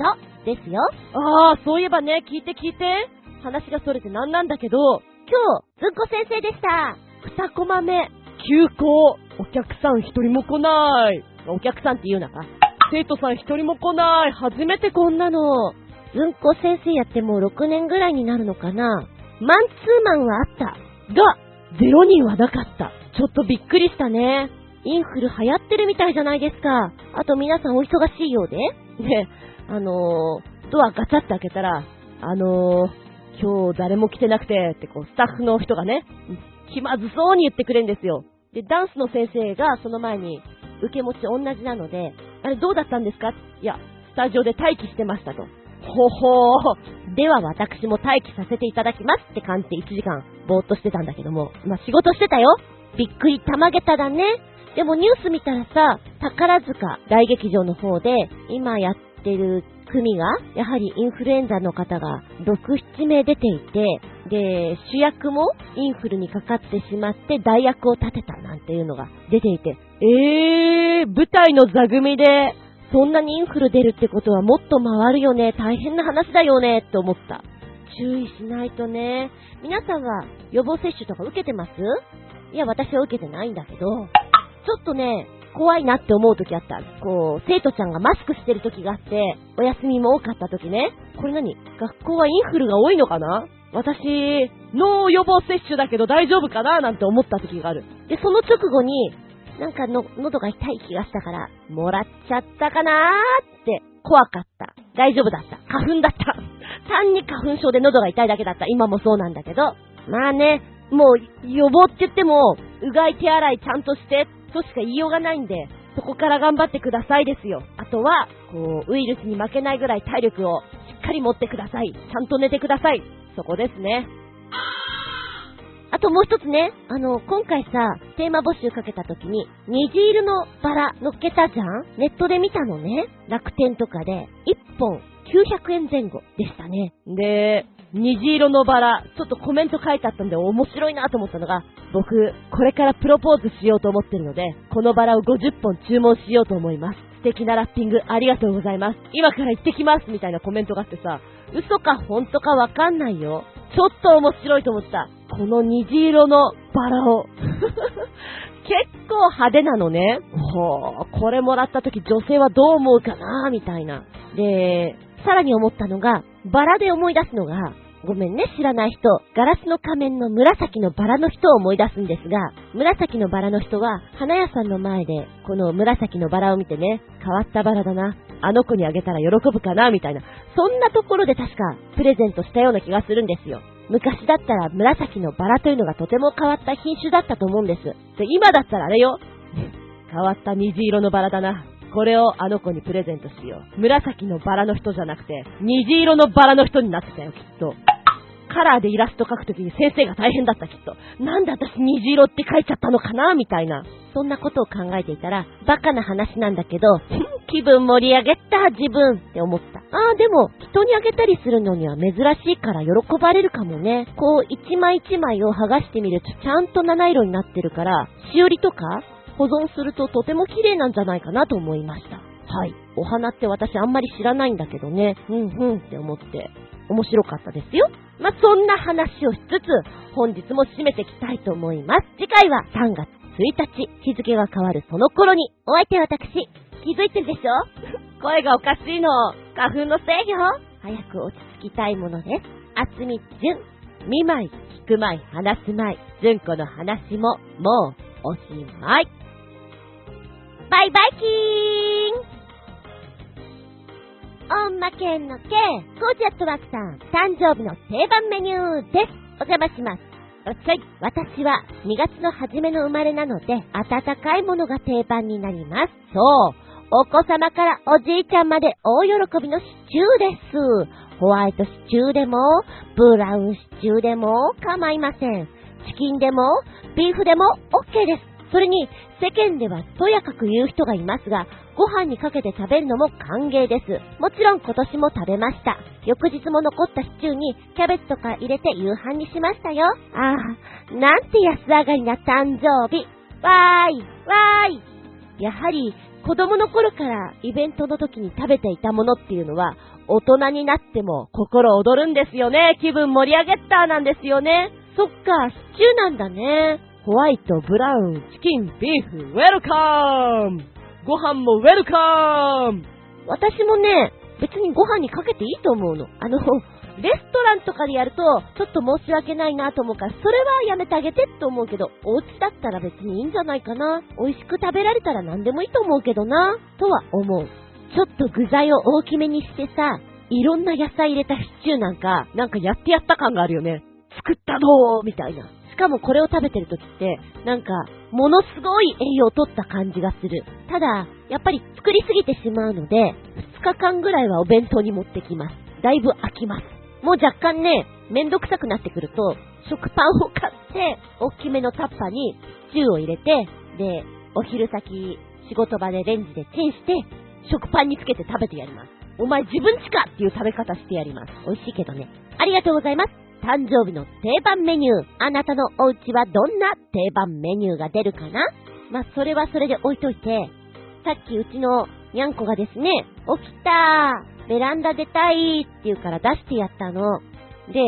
ですよ。ああ、そういえばね、聞いて聞いて。話がそれて何なんだけど、今日、ずんこ先生でした。二コマ目、休校。お客さん一人も来ない。お客さんって言うなか。生徒さん一人も来ない。初めてこんなの。ずんこ先生やってもう6年ぐらいになるのかな。マンツーマンはあった。が、ゼロ人はなかった。ちょっとびっくりしたね。インフル流行ってるみたいじゃないですか。あと皆さんお忙しいようで。で、あのー、ドアガチャって開けたら、あのー、今日誰も来てなくて、ってこう、スタッフの人がね、気まずそうに言ってくれるんですよ。で、ダンスの先生がその前に、受け持ち同じなので、あれどうだったんですか？いや、スタジオで待機してましたと。ほほー。では私も待機させていただきますって感じで1時間ぼーっとしてたんだけども、まあ、仕事してたよ。びっくりたまげただね。でもニュース見たらさ、宝塚大劇場の方で今やってる組が、やはりインフルエンザの方が6、7名出ていて、で、主役もインフルにかかってしまって代役を立てたなんていうのが出ていて、えー、舞台の座組で、そんなにインフル出るってことはもっと回るよね、大変な話だよね、って思った。注意しないとね。皆さんは予防接種とか受けてます？いや、私は受けてないんだけど、ちょっとね、怖いなって思う時あった。こう、生徒ちゃんがマスクしてる時があって、お休みも多かった時ね。これ何？学校はインフルが多いのかな？私、脳予防接種だけど大丈夫かな？なんて思った時がある。で、その直後に、なんかの、喉が痛い気がしたから、もらっちゃったかなーって怖かった。大丈夫だった。花粉だった。[LAUGHS] 単に花粉症で喉が痛いだけだった。今もそうなんだけど。まあね、もう予防って言っても、うがい手洗いちゃんとしてとしか言いようがないんで、そこから頑張ってくださいですよ。あとは、こう、ウイルスに負けないぐらい体力をしっかり持ってください。ちゃんと寝てください。そこですね。あともう一つね、あの、今回さ、テーマ募集かけた時に、虹色のバラ乗っけたじゃん？ネットで見たのね。楽天とかで、1本900円前後でしたね。で、虹色のバラ、ちょっとコメント書いてあったんで面白いなと思ったのが、僕、これからプロポーズしようと思ってるので、このバラを50本注文しようと思います。素敵なラッピングありがとうございます。今から行ってきますみたいなコメントがあってさ、嘘か本当かわかんないよ。ちょっと面白いと思った。この虹色のバラを。[LAUGHS] 結構派手なのね。ほう、これもらった時女性はどう思うかなみたいな。で、さらに思ったのが、バラで思い出すのが、ごめんね、知らない人。ガラスの仮面の紫のバラの人を思い出すんですが、紫のバラの人は、花屋さんの前で、この紫のバラを見てね、変わったバラだな。あの子にあげたら喜ぶかな、みたいな。そんなところで確か、プレゼントしたような気がするんですよ。昔だったら紫のバラというのがとても変わった品種だったと思うんです。で、今だったらあれよ。[LAUGHS] 変わった虹色のバラだな。これをあの子にプレゼントしよう。紫のバラの人じゃなくて、虹色のバラの人になってたよ、きっと。カラーでイラスト描くときに先生が大変だった、きっと。なんで私虹色って書いちゃったのかなみたいな。そんなことを考えていたら、バカな話なんだけど、気分盛り上げた、自分って思った。ああ、でも、人にあげたりするのには珍しいから喜ばれるかもね。こう、一枚一枚を剥がしてみると、ちゃんと七色になってるから、しおりとか保存するととても綺麗なんじゃないかなと思いました。はい。お花って私あんまり知らないんだけどね。うんうんって思って、面白かったですよ。まあ、そんな話をしつつ、本日も締めていきたいと思います。次回は3月1日、日付が変わるその頃に、お相手は私、気づいてるでしょ？[LAUGHS] 声がおかしいの。花粉のせいよ。早く落ち着きたいものです。あつみじゅん。見舞い、聞く舞い、話す舞い。じゅんこの話も、もう、おしまい。バイバイキーンおんまけんのけ、コージアットワークさん、誕生日の定番メニューです。お邪魔します。はい。私は2月の初めの生まれなので、温かいものが定番になります。そう。お子様からおじいちゃんまで大喜びのシチューです。ホワイトシチューでも、ブラウンシチューでも構いません。チキンでも、ビーフでも OK です。それに、世間ではとやかく言う人がいますが、ご飯にかけて食べるのも歓迎です。もちろん今年も食べました。翌日も残ったシチューにキャベツとか入れて夕飯にしましたよ。ああ、なんて安上がりな誕生日。わーい、わーい。やはり、子供の頃からイベントの時に食べていたものっていうのは、大人になっても心躍るんですよね。気分盛り上げったなんですよね。そっか、シチューなんだね。ホワイト、ブラウン、チキン、ビーフ、ウェルカムご飯もウェルカム私もね、別にご飯にかけていいと思うの。あの、レストランとかでやると、ちょっと申し訳ないなと思うから、それはやめてあげてって思うけど、お家だったら別にいいんじゃないかな。美味しく食べられたら何でもいいと思うけどな、とは思う。ちょっと具材を大きめにしてさ、いろんな野菜入れたシチューなんか、なんかやってやった感があるよね。作ったのーみたいな。しかもこれを食べてる時って、なんか、ものすごい栄養を取った感じがする。ただ、やっぱり作りすぎてしまうので、2日間ぐらいはお弁当に持ってきます。だいぶ飽きます。もう若干ね、めんどくさくなってくると、食パンを買って、大きめのタッパにシチューを入れて、で、お昼先、仕事場でレンジでチンして、食パンにつけて食べてやります。お前自分ちかっていう食べ方してやります。美味しいけどね。ありがとうございます。誕生日の定番メニュー。あなたのお家はどんな定番メニューが出るかな？まあ、それはそれで置いといて、さっきうちのにゃんこがですね、起きたベランダ出たいって言うから出してやったの。で、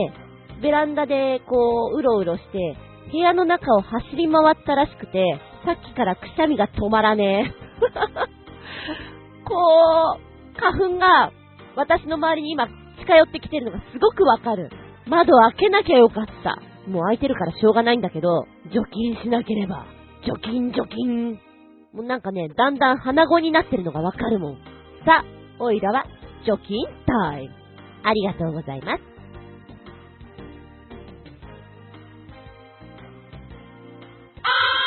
ベランダでこう、うろうろして、部屋の中を走り回ったらしくて、さっきからくしゃみが止まらねえ。[LAUGHS] こう、花粉が私の周りに今近寄ってきてるのがすごくわかる。窓開けなきゃよかった。もう開いてるからしょうがないんだけど、除菌しなければ。除菌除菌。もうなんかね、だんだん鼻子になってるのがわかるもん。さあ、おいらは除菌タイム。ありがとうございます。あ